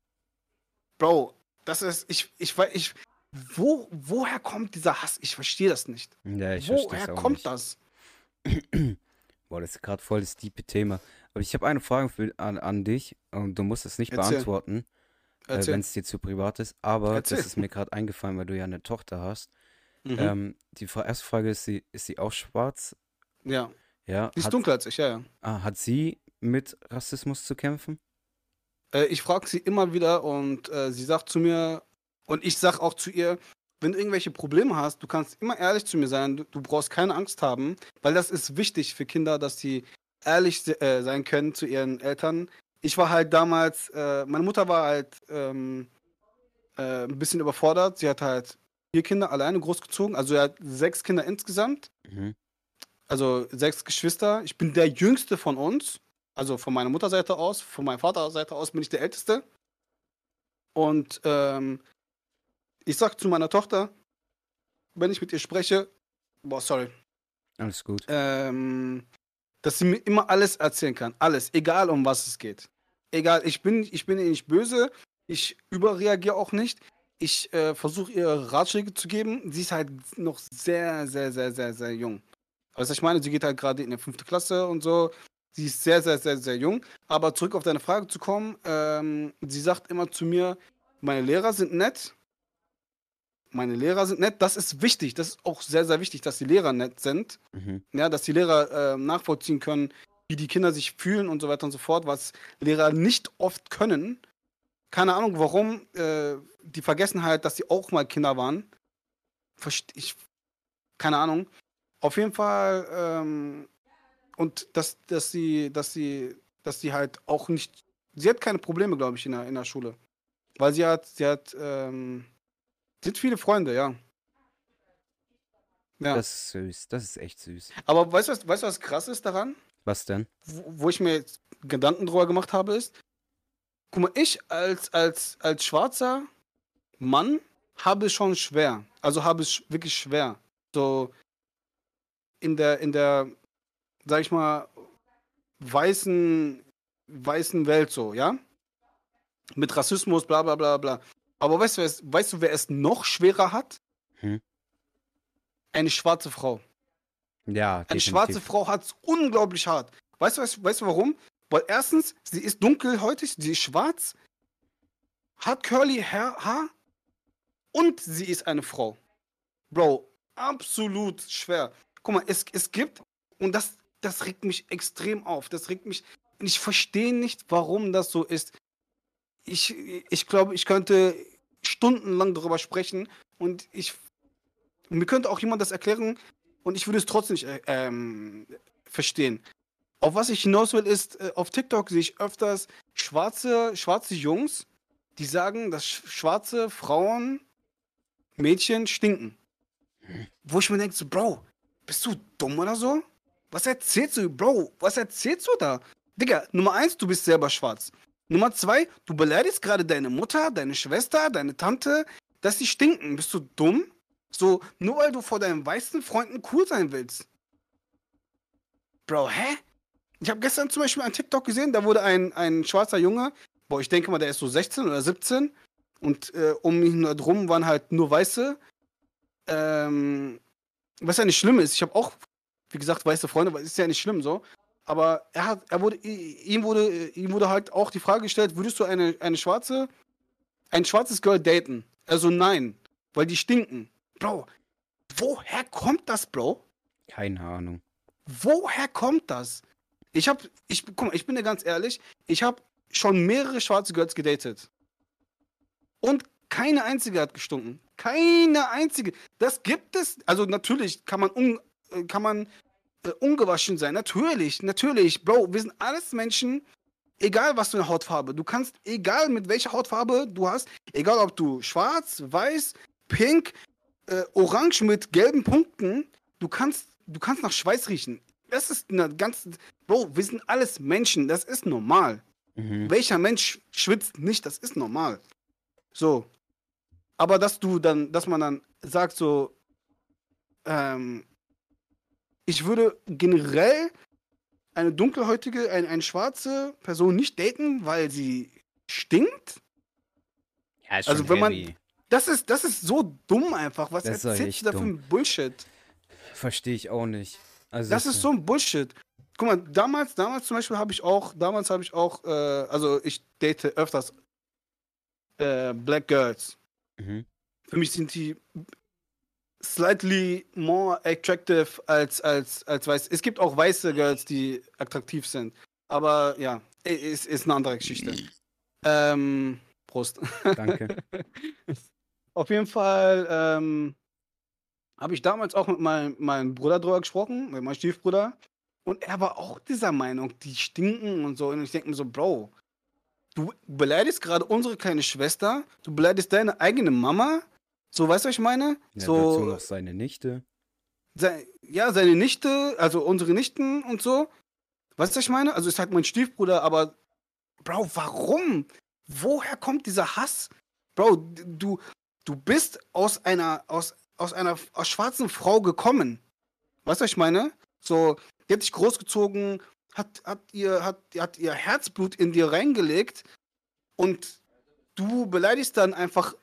Bro, das ist, ich, ich weiß, ich, wo, woher kommt dieser Hass? Ich verstehe das nicht. Ja, ich verstehe woher kommt nicht. das? Boah, das ist gerade voll das tiefe Thema. Aber ich habe eine Frage für, an, an dich und du musst es nicht Erzähl. beantworten, äh, wenn es dir zu privat ist. Aber Erzähl. das ist mir gerade eingefallen, weil du ja eine Tochter hast. Mhm. Ähm, die erste Frage ist, sie, ist sie auch schwarz? ja, Ja. die ist hat, dunkler als ich, ja, ja. ah, hat sie mit Rassismus zu kämpfen? Äh, ich frage sie immer wieder und äh, sie sagt zu mir, und ich sag auch zu ihr, wenn du irgendwelche Probleme hast, du kannst immer ehrlich zu mir sein, du, du brauchst keine Angst haben, weil das ist wichtig für Kinder, dass sie ehrlich äh, sein können zu ihren Eltern. Ich war halt damals, äh, meine Mutter war halt ähm, äh, ein bisschen überfordert. Sie hat halt vier Kinder alleine großgezogen, also er hat sechs Kinder insgesamt. Mhm. also sechs Geschwister. Ich bin der jüngste von uns. Also von meiner Mutterseite aus, von meiner Vaterseite aus bin ich der Älteste. Und ähm, ich sag zu meiner Tochter, wenn ich mit ihr spreche, boah, sorry, Alles gut. ähm, dass sie mir immer alles erzählen kann. Alles, egal um was es geht. Egal, ich bin, ich bin ihr nicht böse, ich überreagiere auch nicht. Ich äh, versuche ihr Ratschläge zu geben. Sie ist halt noch sehr, sehr, sehr, sehr, sehr jung. Also ich meine, sie geht halt gerade in der fünfte Klasse und so. Sie ist sehr, sehr, sehr, sehr jung. Aber zurück auf deine Frage zu kommen, ähm, sie sagt immer zu mir, meine Lehrer sind nett. Meine Lehrer sind nett. Das ist wichtig. Das ist auch sehr, sehr wichtig, dass die Lehrer nett sind Mhm. ja, dass die Lehrer äh, nachvollziehen können, wie die Kinder sich fühlen und so weiter und so fort, was Lehrer nicht oft können. Keine Ahnung warum, äh, die vergessen halt, dass sie auch mal Kinder waren. Verste ich, keine Ahnung. Auf jeden Fall, ähm, und dass, dass sie, dass sie, dass sie halt auch nicht, sie hat keine Probleme, glaube ich, in der, in der Schule. Weil sie hat, sie hat, ähm, hat viele Freunde, ja. Ja. Das ist süß. Das ist echt süß. Aber weißt du, was, weißt, was krass ist daran? Was denn? Wo, wo ich mir jetzt Gedanken drüber gemacht habe, ist, guck mal, ich als, als, als schwarzer Mann habe es schon schwer. Also habe es wirklich schwer. So in der, in der, sag ich mal, weißen, weißen Welt so, ja? Mit Rassismus, bla bla bla bla. Aber weißt du, wer es, weißt du, wer es noch schwerer hat? Hm. Eine schwarze Frau. Ja, Eine definitiv. schwarze Frau hat es unglaublich hart. Weißt du, weißt, weißt du warum? Weil erstens, sie ist dunkelhäutig, sie ist schwarz, hat curly Hair, Haar und sie ist eine Frau. Bro, absolut schwer. guck mal, es, es gibt, und das, das regt mich extrem auf. Das regt mich, und ich verstehe nicht, warum das so ist. Ich, ich glaube, ich könnte stundenlang darüber sprechen und ich, mir könnte auch jemand das erklären und ich würde es trotzdem nicht äh, ähm, verstehen. Auf was ich hinaus will, ist, äh, auf TikTok sehe ich öfters schwarze, schwarze Jungs, die sagen, dass schwarze Frauen, Mädchen stinken. Wo ich mir denke, so, Bro, bist du dumm oder so? Was erzählst du, Bro? Was erzählst du da? Digga, Nummer eins, du bist selber schwarz. Nummer zwei, du beleidigst gerade deine Mutter, deine Schwester, deine Tante, dass sie stinken. Bist du dumm? So, nur weil du vor deinen weißen Freunden cool sein willst. Bro, hä? Ich habe gestern zum Beispiel einen TikTok gesehen, da wurde ein, ein schwarzer Junge, boah, ich denke mal, der ist so 16 oder 17, und äh, um ihn herum waren halt nur Weiße. Ähm, was ja nicht schlimm ist. Ich habe auch, wie gesagt, weiße Freunde, aber ist ja nicht schlimm so. Aber er hat, er wurde, ihm wurde, ihm wurde halt auch die Frage gestellt, würdest du eine, eine schwarze, ein schwarzes Girl daten? Also nein, weil die stinken. Bro, woher kommt das, Bro? Keine Ahnung. Woher kommt das? Ich hab, ich, guck mal, ich bin dir ganz ehrlich, ich habe schon mehrere schwarze Girls gedatet. Und keine einzige hat gestunken. Keine einzige. Das gibt es. Also natürlich kann man, un, äh, kann man äh, ungewaschen sein. Natürlich, natürlich. Bro, wir sind alles Menschen. Egal was für eine Hautfarbe. Du kannst, egal mit welcher Hautfarbe du hast, egal ob du schwarz, weiß, pink, äh, orange mit gelben Punkten, du kannst, du kannst nach Schweiß riechen. Das ist eine ganz. Bro, wir sind alles Menschen. Das ist normal. Mhm. Welcher Mensch schwitzt nicht? Das ist normal. So. Aber dass du dann, dass man dann sagt, so, ähm, ich würde generell eine dunkelhäutige, eine, eine schwarze Person nicht daten, weil sie stinkt. Ja, ist also wenn heavy. man. Das ist, das ist so dumm einfach. Was das erzählst du da für ein Bullshit? Verstehe ich auch nicht. Also das ist so ein Bullshit. Guck mal, damals, damals zum Beispiel habe ich auch, damals habe ich auch, äh, also ich date öfters äh, Black Girls. Mhm. Für mich sind die slightly more attractive als, als, als weiß. Es gibt auch weiße Girls, die attraktiv sind. Aber ja, ist, ist eine andere Geschichte. Ähm, Prost. Danke. Auf jeden Fall ähm, habe ich damals auch mit meinem, meinem Bruder drüber gesprochen, mit meinem Stiefbruder. Und er war auch dieser Meinung, die stinken und so. Und ich denke mir so, Bro, du beleidigst gerade unsere kleine Schwester, du beleidigst deine eigene Mama. So, weißt du, was ich meine? Ja, so, dazu noch seine Nichte. Se ja, seine Nichte, also unsere Nichten und so. Weißt du, was ich meine? Also ist halt mein Stiefbruder, aber Bro, warum? Woher kommt dieser Hass? Bro, du, du bist aus einer, aus, aus einer aus schwarzen Frau gekommen. Weißt du, was ich meine? So, die hat dich großgezogen, hat, hat, ihr, hat, hat ihr Herzblut in dir reingelegt und du beleidigst dann einfach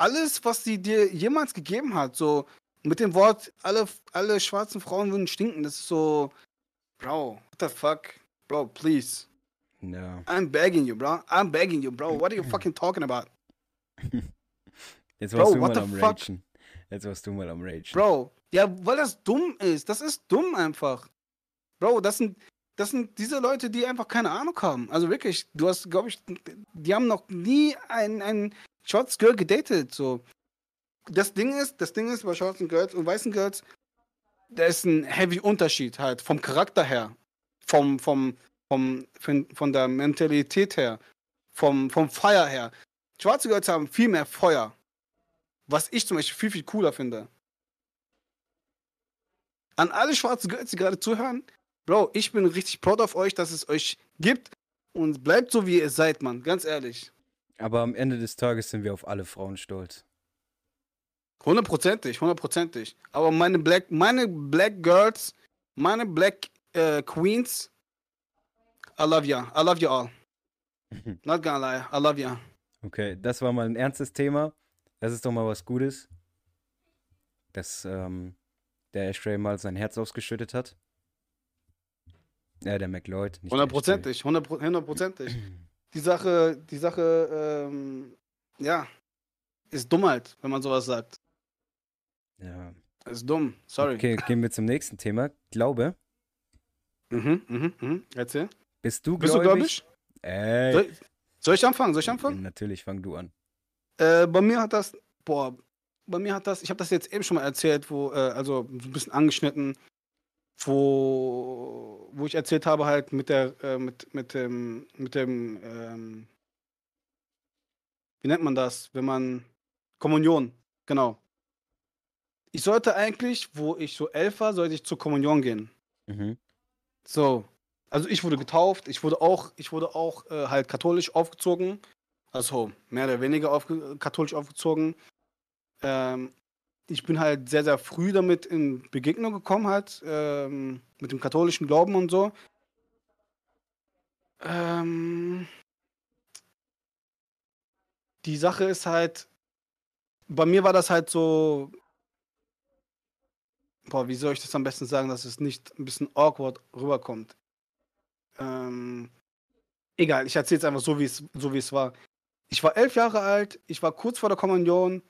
alles, was sie dir jemals gegeben hat. So mit dem Wort, alle, alle schwarzen Frauen würden stinken. Das ist so, Bro, what the fuck? Bro, please. No. I'm begging you, bro. I'm begging you, bro. What are you fucking talking about? Jetzt warst bro, du mal am Ragen. Jetzt warst du mal am Ragen. Bro, ja, weil das dumm ist. Das ist dumm einfach. Bro, das sind, das sind diese Leute, die einfach keine Ahnung haben. Also wirklich, du hast, glaube ich, die haben noch nie einen, einen Schwarz Girl gedatet. So. Das Ding ist, das Ding ist bei schwarzen Girls und weißen Girls, da ist ein heavy Unterschied halt vom Charakter her, vom, vom, vom, von, von der Mentalität her, vom, vom Feuer her. Schwarze Girls haben viel mehr Feuer. Was ich zum Beispiel viel, viel cooler finde. An alle schwarzen Girls, die gerade zuhören, Bro, ich bin richtig proud auf euch, dass es euch gibt und bleibt so, wie ihr seid, Mann. Ganz ehrlich. Aber am Ende des Tages sind wir auf alle Frauen stolz. Hundertprozentig, hundertprozentig. Aber meine Black, meine Black Girls, meine Black äh, Queens, I love ya. I love you all. Not gonna lie, I love ya. Okay, das war mal ein ernstes Thema. Das ist doch mal was Gutes. Dass ähm, der Ashtray mal sein Herz ausgeschüttet hat. Ja, der McLeod. Hundertprozentig, hundertprozentig. die Sache, die Sache, ähm, ja, ist Dummheit, wenn man sowas sagt. Ja. Ist dumm, sorry. Okay, gehen wir zum nächsten Thema. Glaube. Mhm, mhm, mhm. Erzähl. Bist du Bist du gläubig? gläubig? Ey. Soll, soll ich anfangen? Soll ich anfangen? Natürlich, fang du an. Äh, bei mir hat das, boah, bei mir hat das, ich habe das jetzt eben schon mal erzählt, wo, äh, also so ein bisschen angeschnitten, wo, wo ich erzählt habe halt mit der, äh, mit, mit dem, mit dem, ähm, wie nennt man das, wenn man, Kommunion, genau. Ich sollte eigentlich, wo ich so elf war, sollte ich zur Kommunion gehen. Mhm. So, also ich wurde getauft, ich wurde auch, ich wurde auch äh, halt katholisch aufgezogen, also mehr oder weniger aufge katholisch aufgezogen. Ähm, ich bin halt sehr, sehr früh damit in Begegnung gekommen, halt, ähm, mit dem katholischen Glauben und so. Ähm, die Sache ist halt, bei mir war das halt so, boah, wie soll ich das am besten sagen, dass es nicht ein bisschen awkward rüberkommt. Ähm, egal, ich erzähle es einfach so, wie so wie es war. Ich war elf Jahre alt, ich war kurz vor der Kommunion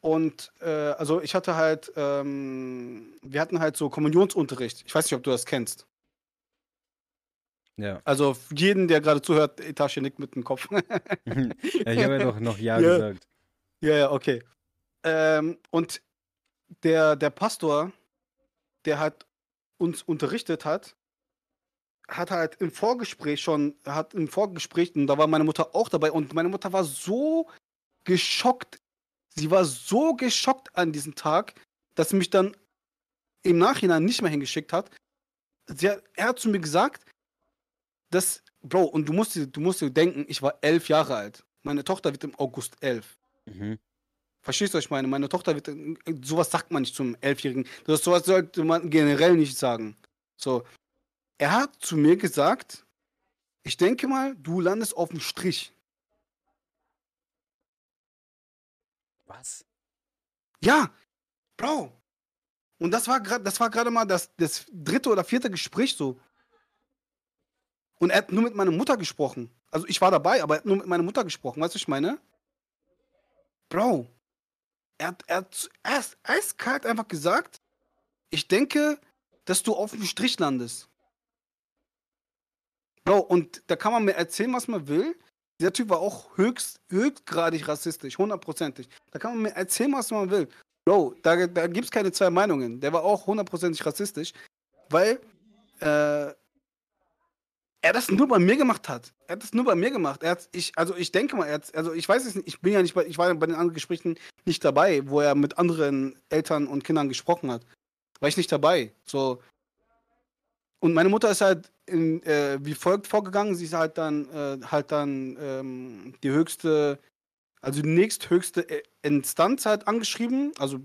und äh, also ich hatte halt, ähm, wir hatten halt so Kommunionsunterricht. Ich weiß nicht, ob du das kennst. Ja. Also jeden, der gerade zuhört, Etage nickt mit dem Kopf. ja. Ich habe ja doch noch Ja, Ja. gesagt. Ja, ja, okay. Ähm, und der, der Pastor, der hat uns unterrichtet hat, hat halt im Vorgespräch schon, hat im Vorgespräch, und da war meine Mutter auch dabei, und meine Mutter war so geschockt, sie war so geschockt an diesem Tag, dass sie mich dann im Nachhinein nicht mehr hingeschickt hat. Sie hat, er hat zu mir gesagt, dass, Bro, und du musst, dir- du musst dir denken, ich war elf Jahre alt. Meine Tochter wird im August elf. Mhm. Verstehst du, was ich meine? Meine Tochter wird. Sowas sagt man nicht zum Elfjährigen. Das, sowas sollte man generell nicht sagen. So. Er hat zu mir gesagt, ich denke mal, du landest auf dem Strich. Was? Ja, Bro. Und das war gerade, das war gerade mal das, das dritte oder vierte Gespräch so. Und er hat nur mit meiner Mutter gesprochen. Also ich war dabei, aber er hat nur mit meiner Mutter gesprochen. Weißt du, was ich meine? Bro. Er hat, er hat eiskalt einfach gesagt, ich denke, dass du auf dem Strich landest. Bro, und da kann man mir erzählen, was man will. Dieser Typ war auch höchst, höchstgradig rassistisch, hundertprozentig. Da kann man mir erzählen, was man will. Bro, da, da gibt es keine zwei Meinungen. Der war auch hundertprozentig rassistisch, weil äh, er das nur bei mir gemacht hat. Er hat das nur bei mir gemacht. Er hat, ich, also ich denke mal, er hat, also ich weiß es nicht, ich bin ja nicht bei, ich war bei den anderen Gesprächen nicht dabei, wo er mit anderen Eltern und Kindern gesprochen hat. War ich nicht dabei. So. Und meine Mutter ist halt in, äh, wie folgt vorgegangen. Sie ist halt dann, äh, halt dann ähm, die höchste, also die nächsthöchste äh, Instanz halt angeschrieben, also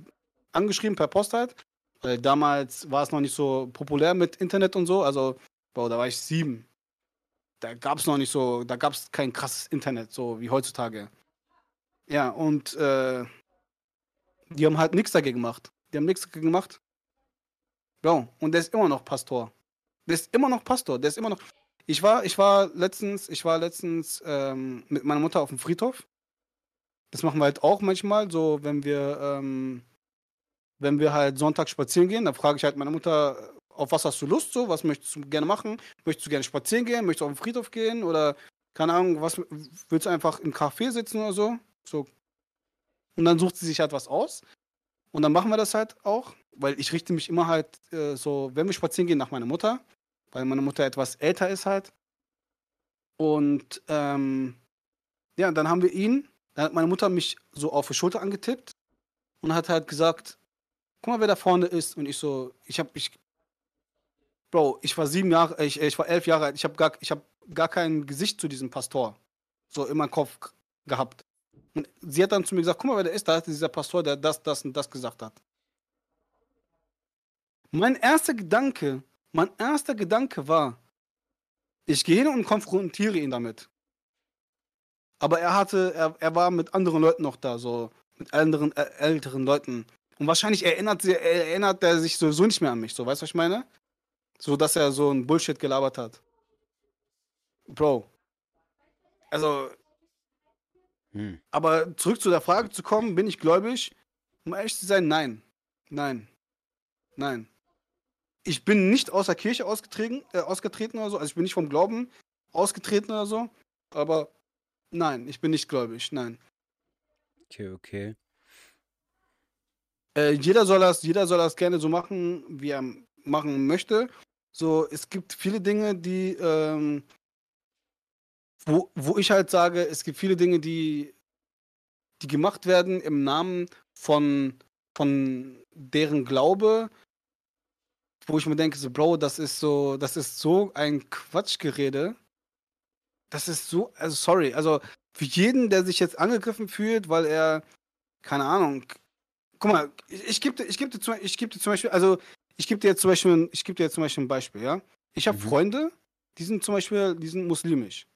angeschrieben per Post halt. Weil damals war es noch nicht so populär mit Internet und so. Also, boah, da war ich sieben. Da gab es noch nicht so, da gab es kein krasses Internet, so wie heutzutage. Ja, und äh, die haben halt nichts dagegen gemacht. Die haben nichts dagegen gemacht. Ja, und der ist immer noch Pastor. Der ist immer noch Pastor. Der ist immer noch. Ich war, ich war letztens, ich war letztens ähm, mit meiner Mutter auf dem Friedhof. Das machen wir halt auch manchmal, so wenn wir, ähm, wenn wir halt Sonntag spazieren gehen, dann frage ich halt meine Mutter, auf was hast du Lust so? Was möchtest du gerne machen? Möchtest du gerne spazieren gehen? Möchtest du auf den Friedhof gehen? Oder keine Ahnung, was willst du einfach im Café sitzen oder so? So. Und dann sucht sie sich halt was aus. Und dann machen wir das halt auch, weil ich richte mich immer halt äh, so, wenn wir spazieren gehen, nach meiner Mutter, weil meine Mutter etwas älter ist halt. Und ähm, ja, dann haben wir ihn, dann hat meine Mutter mich so auf die Schulter angetippt und hat halt gesagt, guck mal, wer da vorne ist. Und ich so, ich hab, ich, Bro, ich war sieben Jahre, ich, ich war elf Jahre alt, ich habe gar, hab gar kein Gesicht zu diesem Pastor so in meinem Kopf gehabt. Und sie hat dann zu mir gesagt, guck mal, wer der ist, da ist dieser Pastor, der das, das und das gesagt hat. Mein erster Gedanke, mein erster Gedanke war, ich gehe hin und konfrontiere ihn damit. Aber er hatte, er, er war mit anderen Leuten noch da, so mit anderen, äh, älteren Leuten. Und wahrscheinlich erinnert, sie- er- erinnert er sich sowieso nicht mehr an mich, so, weißt du, was ich meine? So, dass er so ein Bullshit gelabert hat. Bro. Also, Hm. aber zurück zu der Frage zu kommen, bin ich gläubig? Um ehrlich zu sein, nein. Nein. Nein. Ich bin nicht aus der Kirche ausgetreten, äh, ausgetreten oder so. Also ich bin nicht vom Glauben ausgetreten oder so. Aber nein, ich bin nicht gläubig. Nein. Okay, okay. Äh, jeder soll das, jeder soll das gerne so machen, wie er machen möchte. So, es gibt viele Dinge, die, ähm, wo, wo ich halt sage, es gibt viele Dinge, die, die gemacht werden im Namen von, von deren Glaube, wo ich mir denke, so, Bro, das ist so, das ist so ein Quatschgerede. Das ist so, also sorry, also für jeden, der sich jetzt angegriffen fühlt, weil er, keine Ahnung, guck mal, ich, ich gebe dir, ich geb dir, zum, ich geb dir zum Beispiel, also ich gebe dir jetzt zum Beispiel, ich gebe dir jetzt zum Beispiel ein Beispiel, ja. Ich habe Mhm. Freunde, die sind zum Beispiel, die sind muslimisch.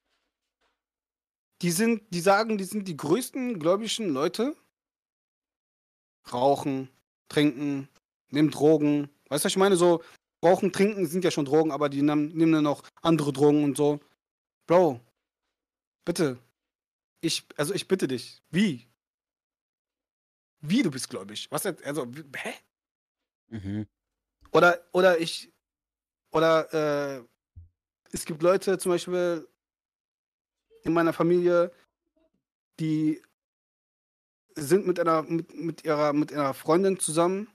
Die sind, die sagen, die sind die größten gläubigen Leute. Rauchen, trinken, nehmen Drogen. Weißt du, was ich meine? So, rauchen, trinken sind ja schon Drogen, aber die nehmen, dann noch andere Drogen und so. Bro, bitte. Ich, also ich bitte dich. Wie? Wie du bist gläubig? Was, jetzt- also, hä? Mhm. Oder, oder ich, oder äh, es gibt Leute zum Beispiel in meiner Familie, die sind mit einer, mit, mit ihrer, mit ihrer Freundin zusammen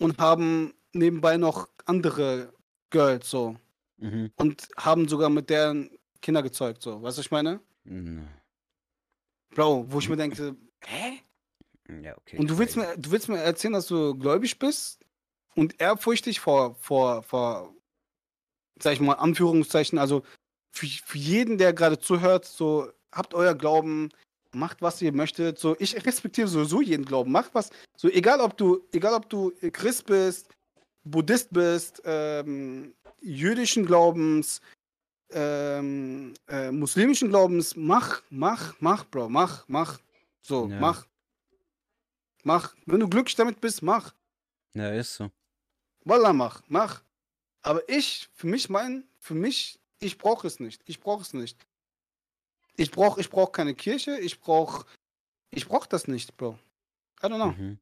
und haben nebenbei noch andere Girls so Mhm. und haben sogar mit deren Kinder gezeugt so. Weißt du, was ich meine? Na, Bro, wo ich mir denke, hä? Ja, okay. Und du willst mir, du willst mir erzählen, dass du gläubig bist und ehrfurchtig vor, vor, vor, sag ich mal, Anführungszeichen, also für, für jeden, der gerade zuhört, so, habt euer Glauben, macht, was ihr möchtet. So, ich respektiere sowieso jeden Glauben. Macht was. So, egal ob du, egal ob du Christ bist, Buddhist bist, ähm, jüdischen Glaubens, ähm, äh, muslimischen Glaubens, mach, mach, mach, Bro, mach, mach. So, Ja. mach. Mach. Wenn du glücklich damit bist, mach. Ja, ist so. Wallah, mach, mach. Aber ich, für mich mein, für mich, ich brauche es nicht. Ich brauche es nicht. Ich brauche ich brauch keine Kirche, ich brauche ich brauch das nicht, Bro. I don't know. Mhm.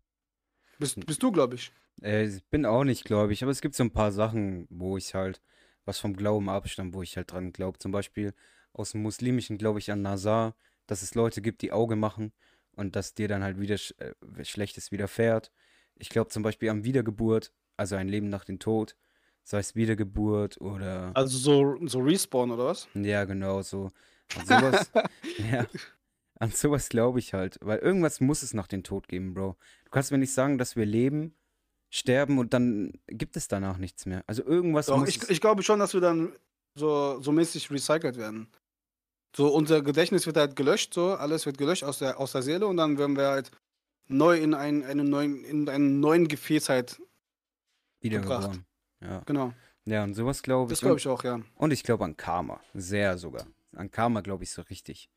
Bist, bist du, glaube ich. Äh, ich bin auch nicht gläubig, aber es gibt so ein paar Sachen, wo ich halt was vom Glauben abstammt, wo ich halt dran glaube. Zum Beispiel aus dem Muslimischen glaube ich an Nazar, dass es Leute gibt, die Auge machen und dass dir dann halt wieder sch äh, Schlechtes widerfährt. Ich glaube zum Beispiel an Wiedergeburt, also ein Leben nach dem Tod, sei es Wiedergeburt oder Also so, so Respawn oder was? ja, genau so. An sowas, ja, an sowas glaube ich halt, weil irgendwas muss es nach dem Tod geben, Bro. Du kannst mir nicht sagen, dass wir leben, sterben und dann gibt es danach nichts mehr. Also irgendwas Doch, muss ich, ich glaube schon, dass wir dann so, so mäßig recycelt werden. So, unser Gedächtnis wird halt gelöscht, so, alles wird gelöscht aus der, aus der Seele und dann werden wir halt neu in, ein, einen, neuen, in einen neuen Gefäß halt, wiedergeboren. Ja. genau. ja, und sowas glaube Das ich. glaube Und, ich auch, ja. und ich glaube an Karma. Sehr sogar. An Karma glaube ich so richtig.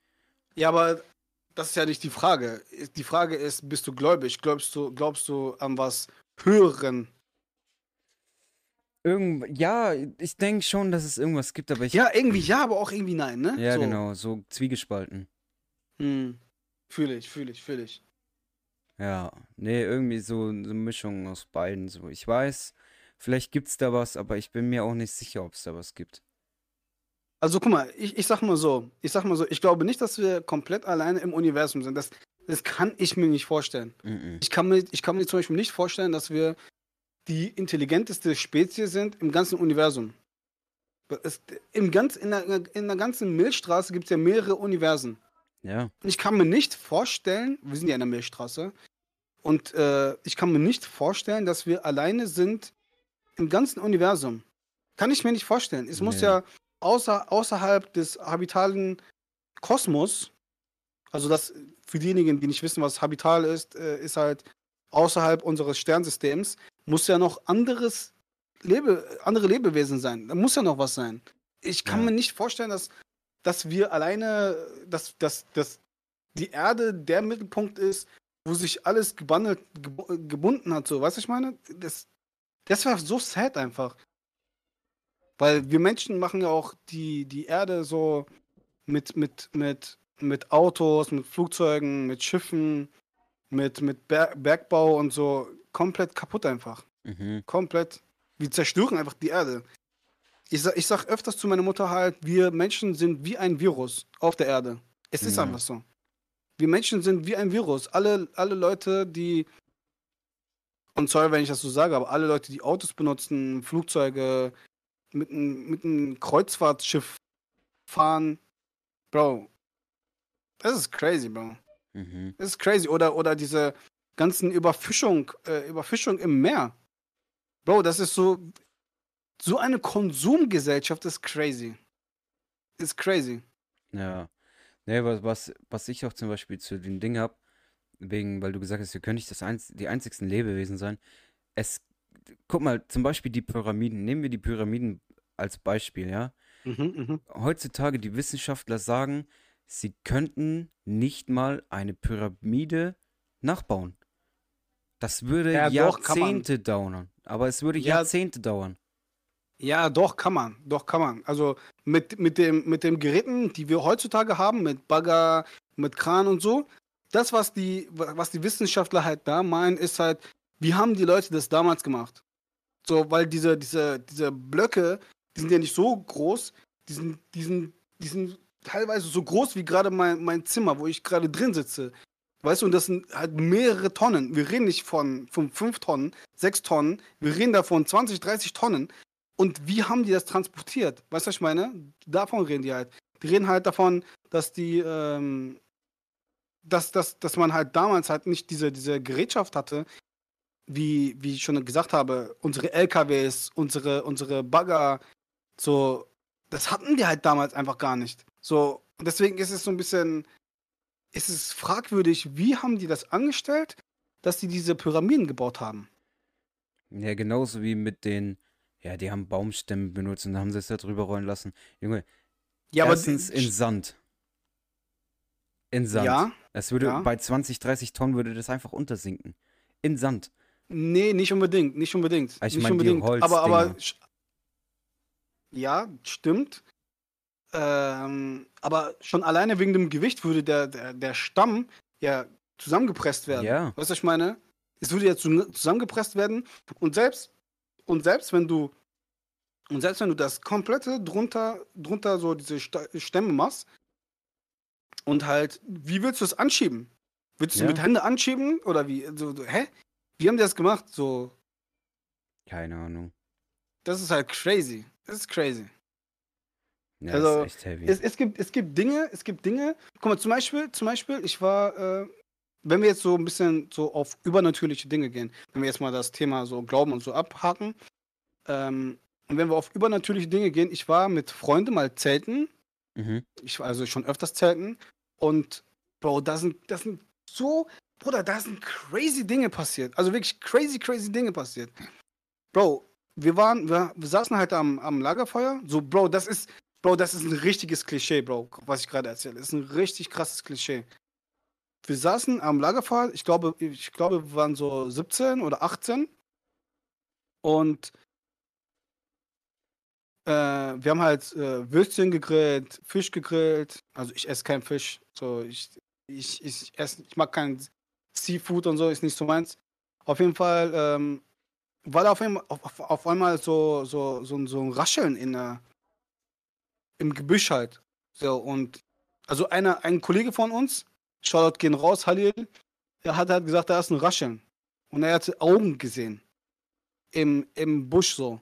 Ja, aber das ist ja nicht die Frage. Die Frage ist, bist du gläubig? Glaubst du, glaubst du an was Höheren? Irgend, ja, ich denke schon, dass es irgendwas gibt, aber ich. Ja, irgendwie ja, aber auch irgendwie nein, ne? Ja, so. genau, so zwiegespalten. Hm. Fühle ich, fühle ich, fühle ich. Ja, nee, irgendwie so eine Mischung aus beiden. So, ich weiß, vielleicht gibt's da was, aber ich bin mir auch nicht sicher, ob es da was gibt. Also guck mal, ich, ich sag mal so, ich sag mal so, ich glaube nicht, dass wir komplett alleine im Universum sind. Das, das kann ich mir nicht vorstellen. Mhm. Ich kann, mir, ich kann mir zum Beispiel nicht vorstellen, dass wir die intelligenteste Spezies sind im ganzen Universum. Es, im ganz, in, der, in der ganzen Milchstraße gibt es ja mehrere Universen. Ja, Und ich kann mir nicht vorstellen, wir sind ja in der Milchstraße, und äh, ich kann mir nicht vorstellen, dass wir alleine sind im ganzen Universum. Kann ich mir nicht vorstellen. Es muss Nee. ja außer, außerhalb des habitalen Kosmos, also das für diejenigen, die nicht wissen, was habital ist, äh, ist halt außerhalb unseres Sternsystems, muss ja noch anderes Lebe, andere Lebewesen sein. Da muss ja noch was sein. Ich kann Ja. mir nicht vorstellen, dass, dass wir alleine, dass, dass, dass die Erde der Mittelpunkt ist, wo sich alles gebandelt, geb- gebunden hat. So, weißt du, was ich meine? Das, das war so sad einfach. Weil wir Menschen machen ja auch die, die Erde so mit, mit, mit, mit Autos, mit Flugzeugen, mit Schiffen, mit, mit Ber Bergbau und so komplett kaputt einfach. Mhm. Komplett. Wir zerstören einfach die Erde. Ich sag, ich sag öfters zu meiner Mutter halt, wir Menschen sind wie ein Virus auf der Erde. Es ist Ja. einfach so. Wir Menschen sind wie ein Virus. Alle, alle Leute, die, und sorry, wenn ich das so sage, aber alle Leute, die Autos benutzen, Flugzeuge, mit einem mit einem Kreuzfahrtschiff fahren, Bro, das ist crazy, Bro. Mhm. Das ist crazy. Oder, oder diese ganzen Überfischung, äh, Überfischung im Meer. Bro, das ist so. So eine Konsumgesellschaft ist crazy. Ist crazy. Ja. Nee, was, was, was ich auch zum Beispiel zu dem Ding habe, wegen, weil du gesagt hast, wir können nicht das einz die einzigsten Lebewesen sein. Es, guck mal, zum Beispiel die Pyramiden. Nehmen wir die Pyramiden als Beispiel, ja. Mhm, mhm. Heutzutage die Wissenschaftler sagen, sie könnten nicht mal eine Pyramide nachbauen. Das würde Ja, doch. Jahrzehnte dauern. Aber es würde Ja. Jahrzehnte dauern. Ja, doch, kann man. Doch, kann man. Also mit, mit, dem, mit den Geräten, die wir heutzutage haben, mit Bagger, mit Kran und so, das, was die, was die Wissenschaftler halt da meinen, ist halt, wie haben die Leute das damals gemacht? So, weil diese, diese, diese Blöcke, die sind ja nicht so groß, die sind, die sind, die sind teilweise so groß wie gerade mein, mein Zimmer, wo ich gerade drin sitze. Weißt du, und das sind halt mehrere Tonnen. Wir reden nicht von, von 5 Tonnen, 6 Tonnen, wir reden davon 20, 30 Tonnen. Und wie haben die das transportiert? Weißt du, was ich meine? Davon reden die halt. Die reden halt davon, dass die, ähm, dass, dass, dass man halt damals halt nicht diese, diese Gerätschaft hatte, wie, wie ich schon gesagt habe, unsere LKWs, unsere, unsere Bagger, so, das hatten die halt damals einfach gar nicht. So, und deswegen ist es so ein bisschen, ist es fragwürdig, wie haben die das angestellt, dass die diese Pyramiden gebaut haben? Ja, genauso wie mit den, ja, die haben Baumstämme benutzt und haben sie es da drüber rollen lassen. Junge, Ja, erstens die- in Sand. In Sand. Ja, Es würde ja. bei 20, 30 Tonnen würde das einfach untersinken. In Sand. Nee, nicht unbedingt, nicht unbedingt. Ah, ich nicht unbedingt. Aber, aber ja, stimmt. Ähm, aber schon alleine wegen dem Gewicht würde der, der, der Stamm ja zusammengepresst werden. Ja. Weißt du, was ich meine? Es würde ja zu, zusammengepresst werden und selbst und selbst wenn du und selbst wenn du das komplette drunter drunter so diese Stämme machst und halt wie willst du es anschieben? Willst du Ja. mit Hände anschieben oder wie so, so hä? Wie haben die das gemacht? So Keine Ahnung. das ist halt crazy. Das ist crazy. Ja, Also, ist echt heavy. Es, es, gibt, es gibt Dinge, es gibt Dinge. Guck mal, zum Beispiel, zum Beispiel, ich war, äh, wenn wir jetzt so ein bisschen so auf übernatürliche Dinge gehen, wenn wir jetzt mal das Thema so Glauben und so abhaken, ähm, und wenn wir auf übernatürliche Dinge gehen, ich war mit Freunden mal zelten, mhm. ich war also schon öfters zelten, und Bro, da sind, das sind so, Bruder, da sind crazy Dinge passiert. Also wirklich crazy, crazy Dinge passiert. Bro, wir waren, wir, wir saßen halt am, am Lagerfeuer. So, Bro, das ist, Bro, das ist ein richtiges Klischee, Bro, was ich gerade erzähle. Das ist ein richtig krasses Klischee. Wir saßen am Lagerfeuer, ich glaube, ich glaube, wir waren so 17 oder 18. Und äh, wir haben halt äh, Würstchen gegrillt, Fisch gegrillt. Also ich esse keinen Fisch. So, ich, ich, ich, esse, ich mag kein Seafood und so, ist nicht so meins. Auf jeden Fall ähm, war da auf einmal, auf, auf, einmal so, so, so, ein- so ein Rascheln in der, im Gebüsch halt. So, und also einer, ein Kollege von uns, Shoutout gehen raus, Halil, der hat halt gesagt, da ist ein Rascheln. Und er hatte Augen gesehen. Im, im Busch so.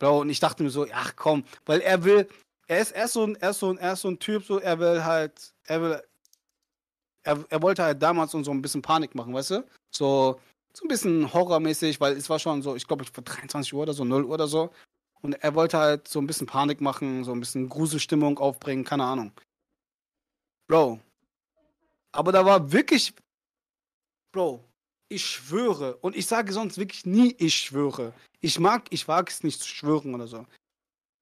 Und ich dachte mir so, ach komm, weil er will, er ist, er so, ein, er ist, so, ein, er ist so ein Typ, so, er will halt, er will, er, er wollte halt damals so ein bisschen Panik machen, weißt du? So, so ein bisschen horrormäßig, weil es war schon so, ich glaube, vor 23 Uhr oder so, 0 Uhr oder so. Und er wollte halt so ein bisschen Panik machen, so ein bisschen Gruselstimmung aufbringen, keine Ahnung. Bro. Aber da war wirklich, Bro, ich schwöre, und ich sage sonst wirklich nie, ich schwöre. Ich mag, ich wage es nicht zu schwören oder so.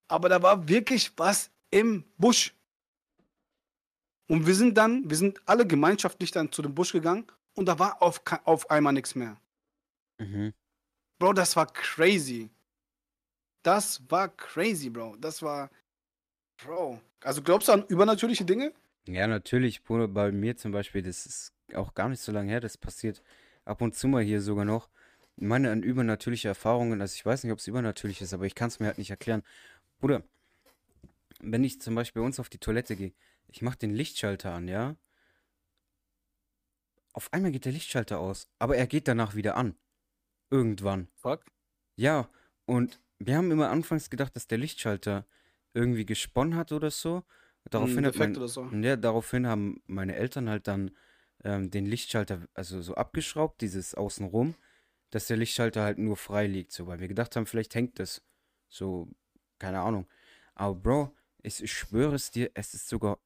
Aber da war wirklich was im Busch. Und wir sind dann, wir sind alle gemeinschaftlich dann zu dem Busch gegangen und da war auf, auf einmal nichts mehr. Mhm. Bro, das war crazy. Das war crazy, Bro. Das war, Bro. Also glaubst du an übernatürliche Dinge? Ja, natürlich, Bruder, bei mir zum Beispiel, das ist auch gar nicht so lange her, das passiert ab und zu mal hier sogar noch. Meine an übernatürliche Erfahrungen, also ich weiß nicht, ob es übernatürlich ist, aber ich kann es mir halt nicht erklären. Bruder, wenn ich zum Beispiel bei uns auf die Toilette gehe, ich mache den Lichtschalter an, ja? Auf einmal geht der Lichtschalter aus, aber er geht danach wieder an. Irgendwann. Fuck. Ja, und wir haben immer anfangs gedacht, dass der Lichtschalter irgendwie gesponnen hat oder so. Daraufhin, Ein hat mein, oder so. ja, daraufhin haben meine Eltern halt dann ähm, den Lichtschalter, also so abgeschraubt, dieses Außenrum, dass der Lichtschalter halt nur frei liegt, so, weil wir gedacht haben, vielleicht hängt das. So, keine Ahnung. Aber Bro, ich, ich schwöre es dir, es ist sogar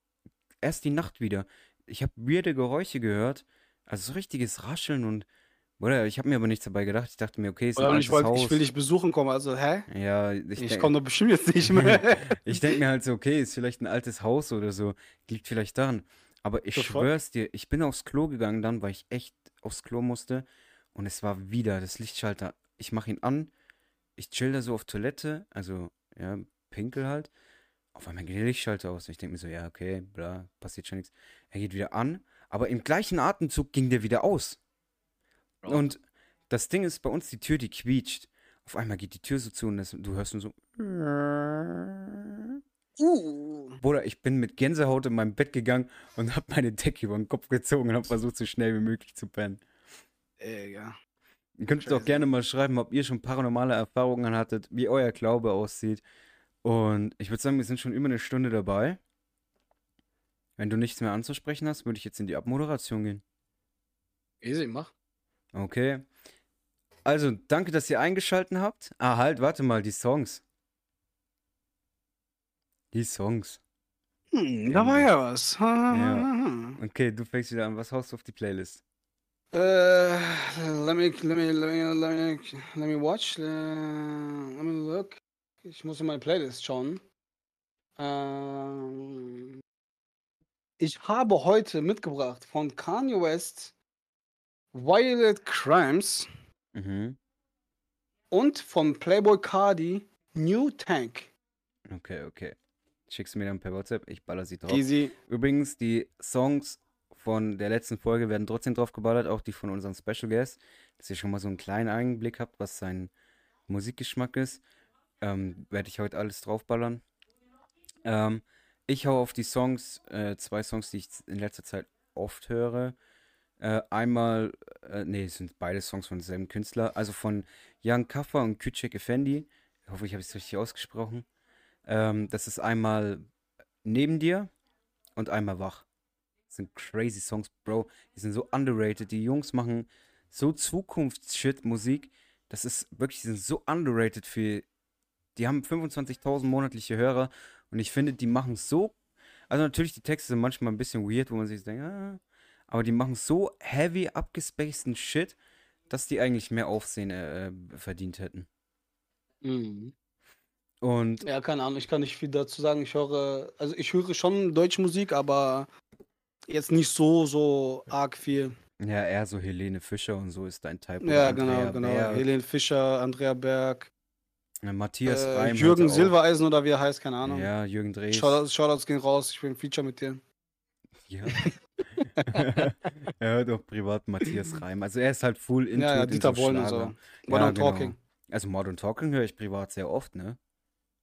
erst die Nacht wieder. Ich habe weirde Geräusche gehört, also so richtiges Rascheln und, oder ich habe mir aber nichts dabei gedacht. Ich dachte mir, okay, ist ein ich, wollte, Haus. ich will dich besuchen kommen, also hä? ja, ich, Ich komme doch bestimmt jetzt nicht mehr. ich denke mir halt so, okay, ist vielleicht ein altes Haus oder so, liegt vielleicht daran. Aber ich fuck? schwör's dir, ich bin aufs Klo gegangen dann, weil ich echt aufs Klo musste und es war wieder das Lichtschalter. Ich mache ihn an, ich chill da so auf Toilette, also ja, pinkel halt. Auf einmal geht der Lichtschalter aus. Ich denke mir so, ja, okay, bla, passiert schon nichts. Er geht wieder an, aber im gleichen Atemzug ging der wieder aus. Und das Ding ist bei uns die Tür, die quietscht. Auf einmal geht die Tür so zu und das, du hörst nur so. Uh. Bruder, ich bin mit Gänsehaut in meinem Bett gegangen und habe meine Decke über den Kopf gezogen und habe versucht, so schnell wie möglich zu pennen. Ey, ja. Ihr könnt auch Scheiße. gerne mal schreiben, ob ihr schon paranormale Erfahrungen hattet, wie euer Glaube aussieht. Und ich würde sagen, wir sind schon über eine Stunde dabei. Wenn du nichts mehr anzusprechen hast, würde ich jetzt in die Abmoderation gehen. Easy, mach. Okay. Also, danke, dass ihr eingeschaltet habt. Ah, halt, warte mal, die Songs. Die Songs. Hm, da war ja was. Ja. Okay, du fängst wieder an. Was haust du auf die Playlist? Äh, let me, let me, let me, let me, let me watch. Äh, let me look. Ich muss in meine Playlist schauen. Ähm, ich habe heute mitgebracht von Kanye West Violet Crimes Mhm. und von Playboy Cardi New Tank. Okay, okay. Schickst du mir dann per WhatsApp? Ich baller sie drauf. Easy. Übrigens, die Songs von der letzten Folge werden trotzdem drauf geballert, auch die von unserem Special Guest, dass ihr schon mal so einen kleinen Einblick habt, was sein Musikgeschmack ist. Ähm, Werde ich heute alles draufballern. Ähm, ich hau auf die Songs, äh, zwei Songs, die ich in letzter Zeit oft höre. Äh, einmal, äh, nee, es sind beide Songs von demselben Künstler, also von Young Kaffa und Küçük Effendi. Ich hoffe, ich habe es richtig ausgesprochen. Ähm, das ist einmal Neben dir und einmal Wach. Das sind crazy Songs, Bro. Die sind so underrated. Die Jungs machen so Zukunftsshit-Musik. Das ist wirklich, die sind so underrated für. Die haben 25.000 monatliche Hörer und ich finde, die machen so. Also, natürlich, die Texte sind manchmal ein bisschen weird, wo man sich denkt, ah, aber die machen so heavy, abgespaceden Shit, dass die eigentlich mehr Aufsehen äh, verdient hätten. Mhm. Und Ja, keine Ahnung, ich kann nicht viel dazu sagen. Ich höre, also ich höre schon deutsche Musik, aber jetzt nicht so, so arg viel. ja, eher so Helene Fischer und so ist dein Type. Ja, genau, Andrea genau. Berg, Helene Fischer, Andrea Berg, äh, Matthias äh, Reim. Jürgen. Silbereisen oder wie er heißt, keine Ahnung. Ja, Jürgen Drees. Shoutouts, Shoutouts gehen raus, ich will ein Feature mit dir. Ja. er hört auch privat Matthias Reim. Also er ist halt full into ja, ja, in Dieter so Bohlen so. Modern Ja, genau. Talking. Also Modern Talking höre ich privat sehr oft, ne?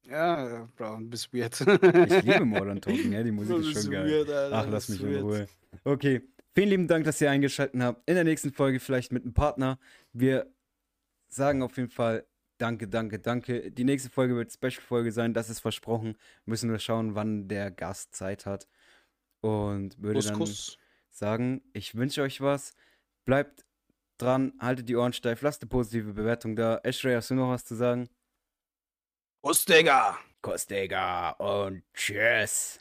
Ja, Bro, du bist weird. Ich liebe Modern Talking, ja, die Musik ist schon geil. weird, Alter, Ach, lass mich in weird. Ruhe. Okay, vielen lieben Dank, dass ihr eingeschaltet habt. In der nächsten Folge vielleicht mit einem Partner. Wir sagen auf jeden Fall danke, danke, danke. Die nächste Folge wird Special-Folge sein, das ist versprochen. Müssen wir schauen, wann der Gast Zeit hat. Und würde Kuss, dann Kuss. sagen, ich wünsche euch was. Bleibt dran, haltet die Ohren steif, lasst eine positive Bewertung da. Ashrey, hast du noch was zu sagen? Kuss, Digga. Kostega und tschüss.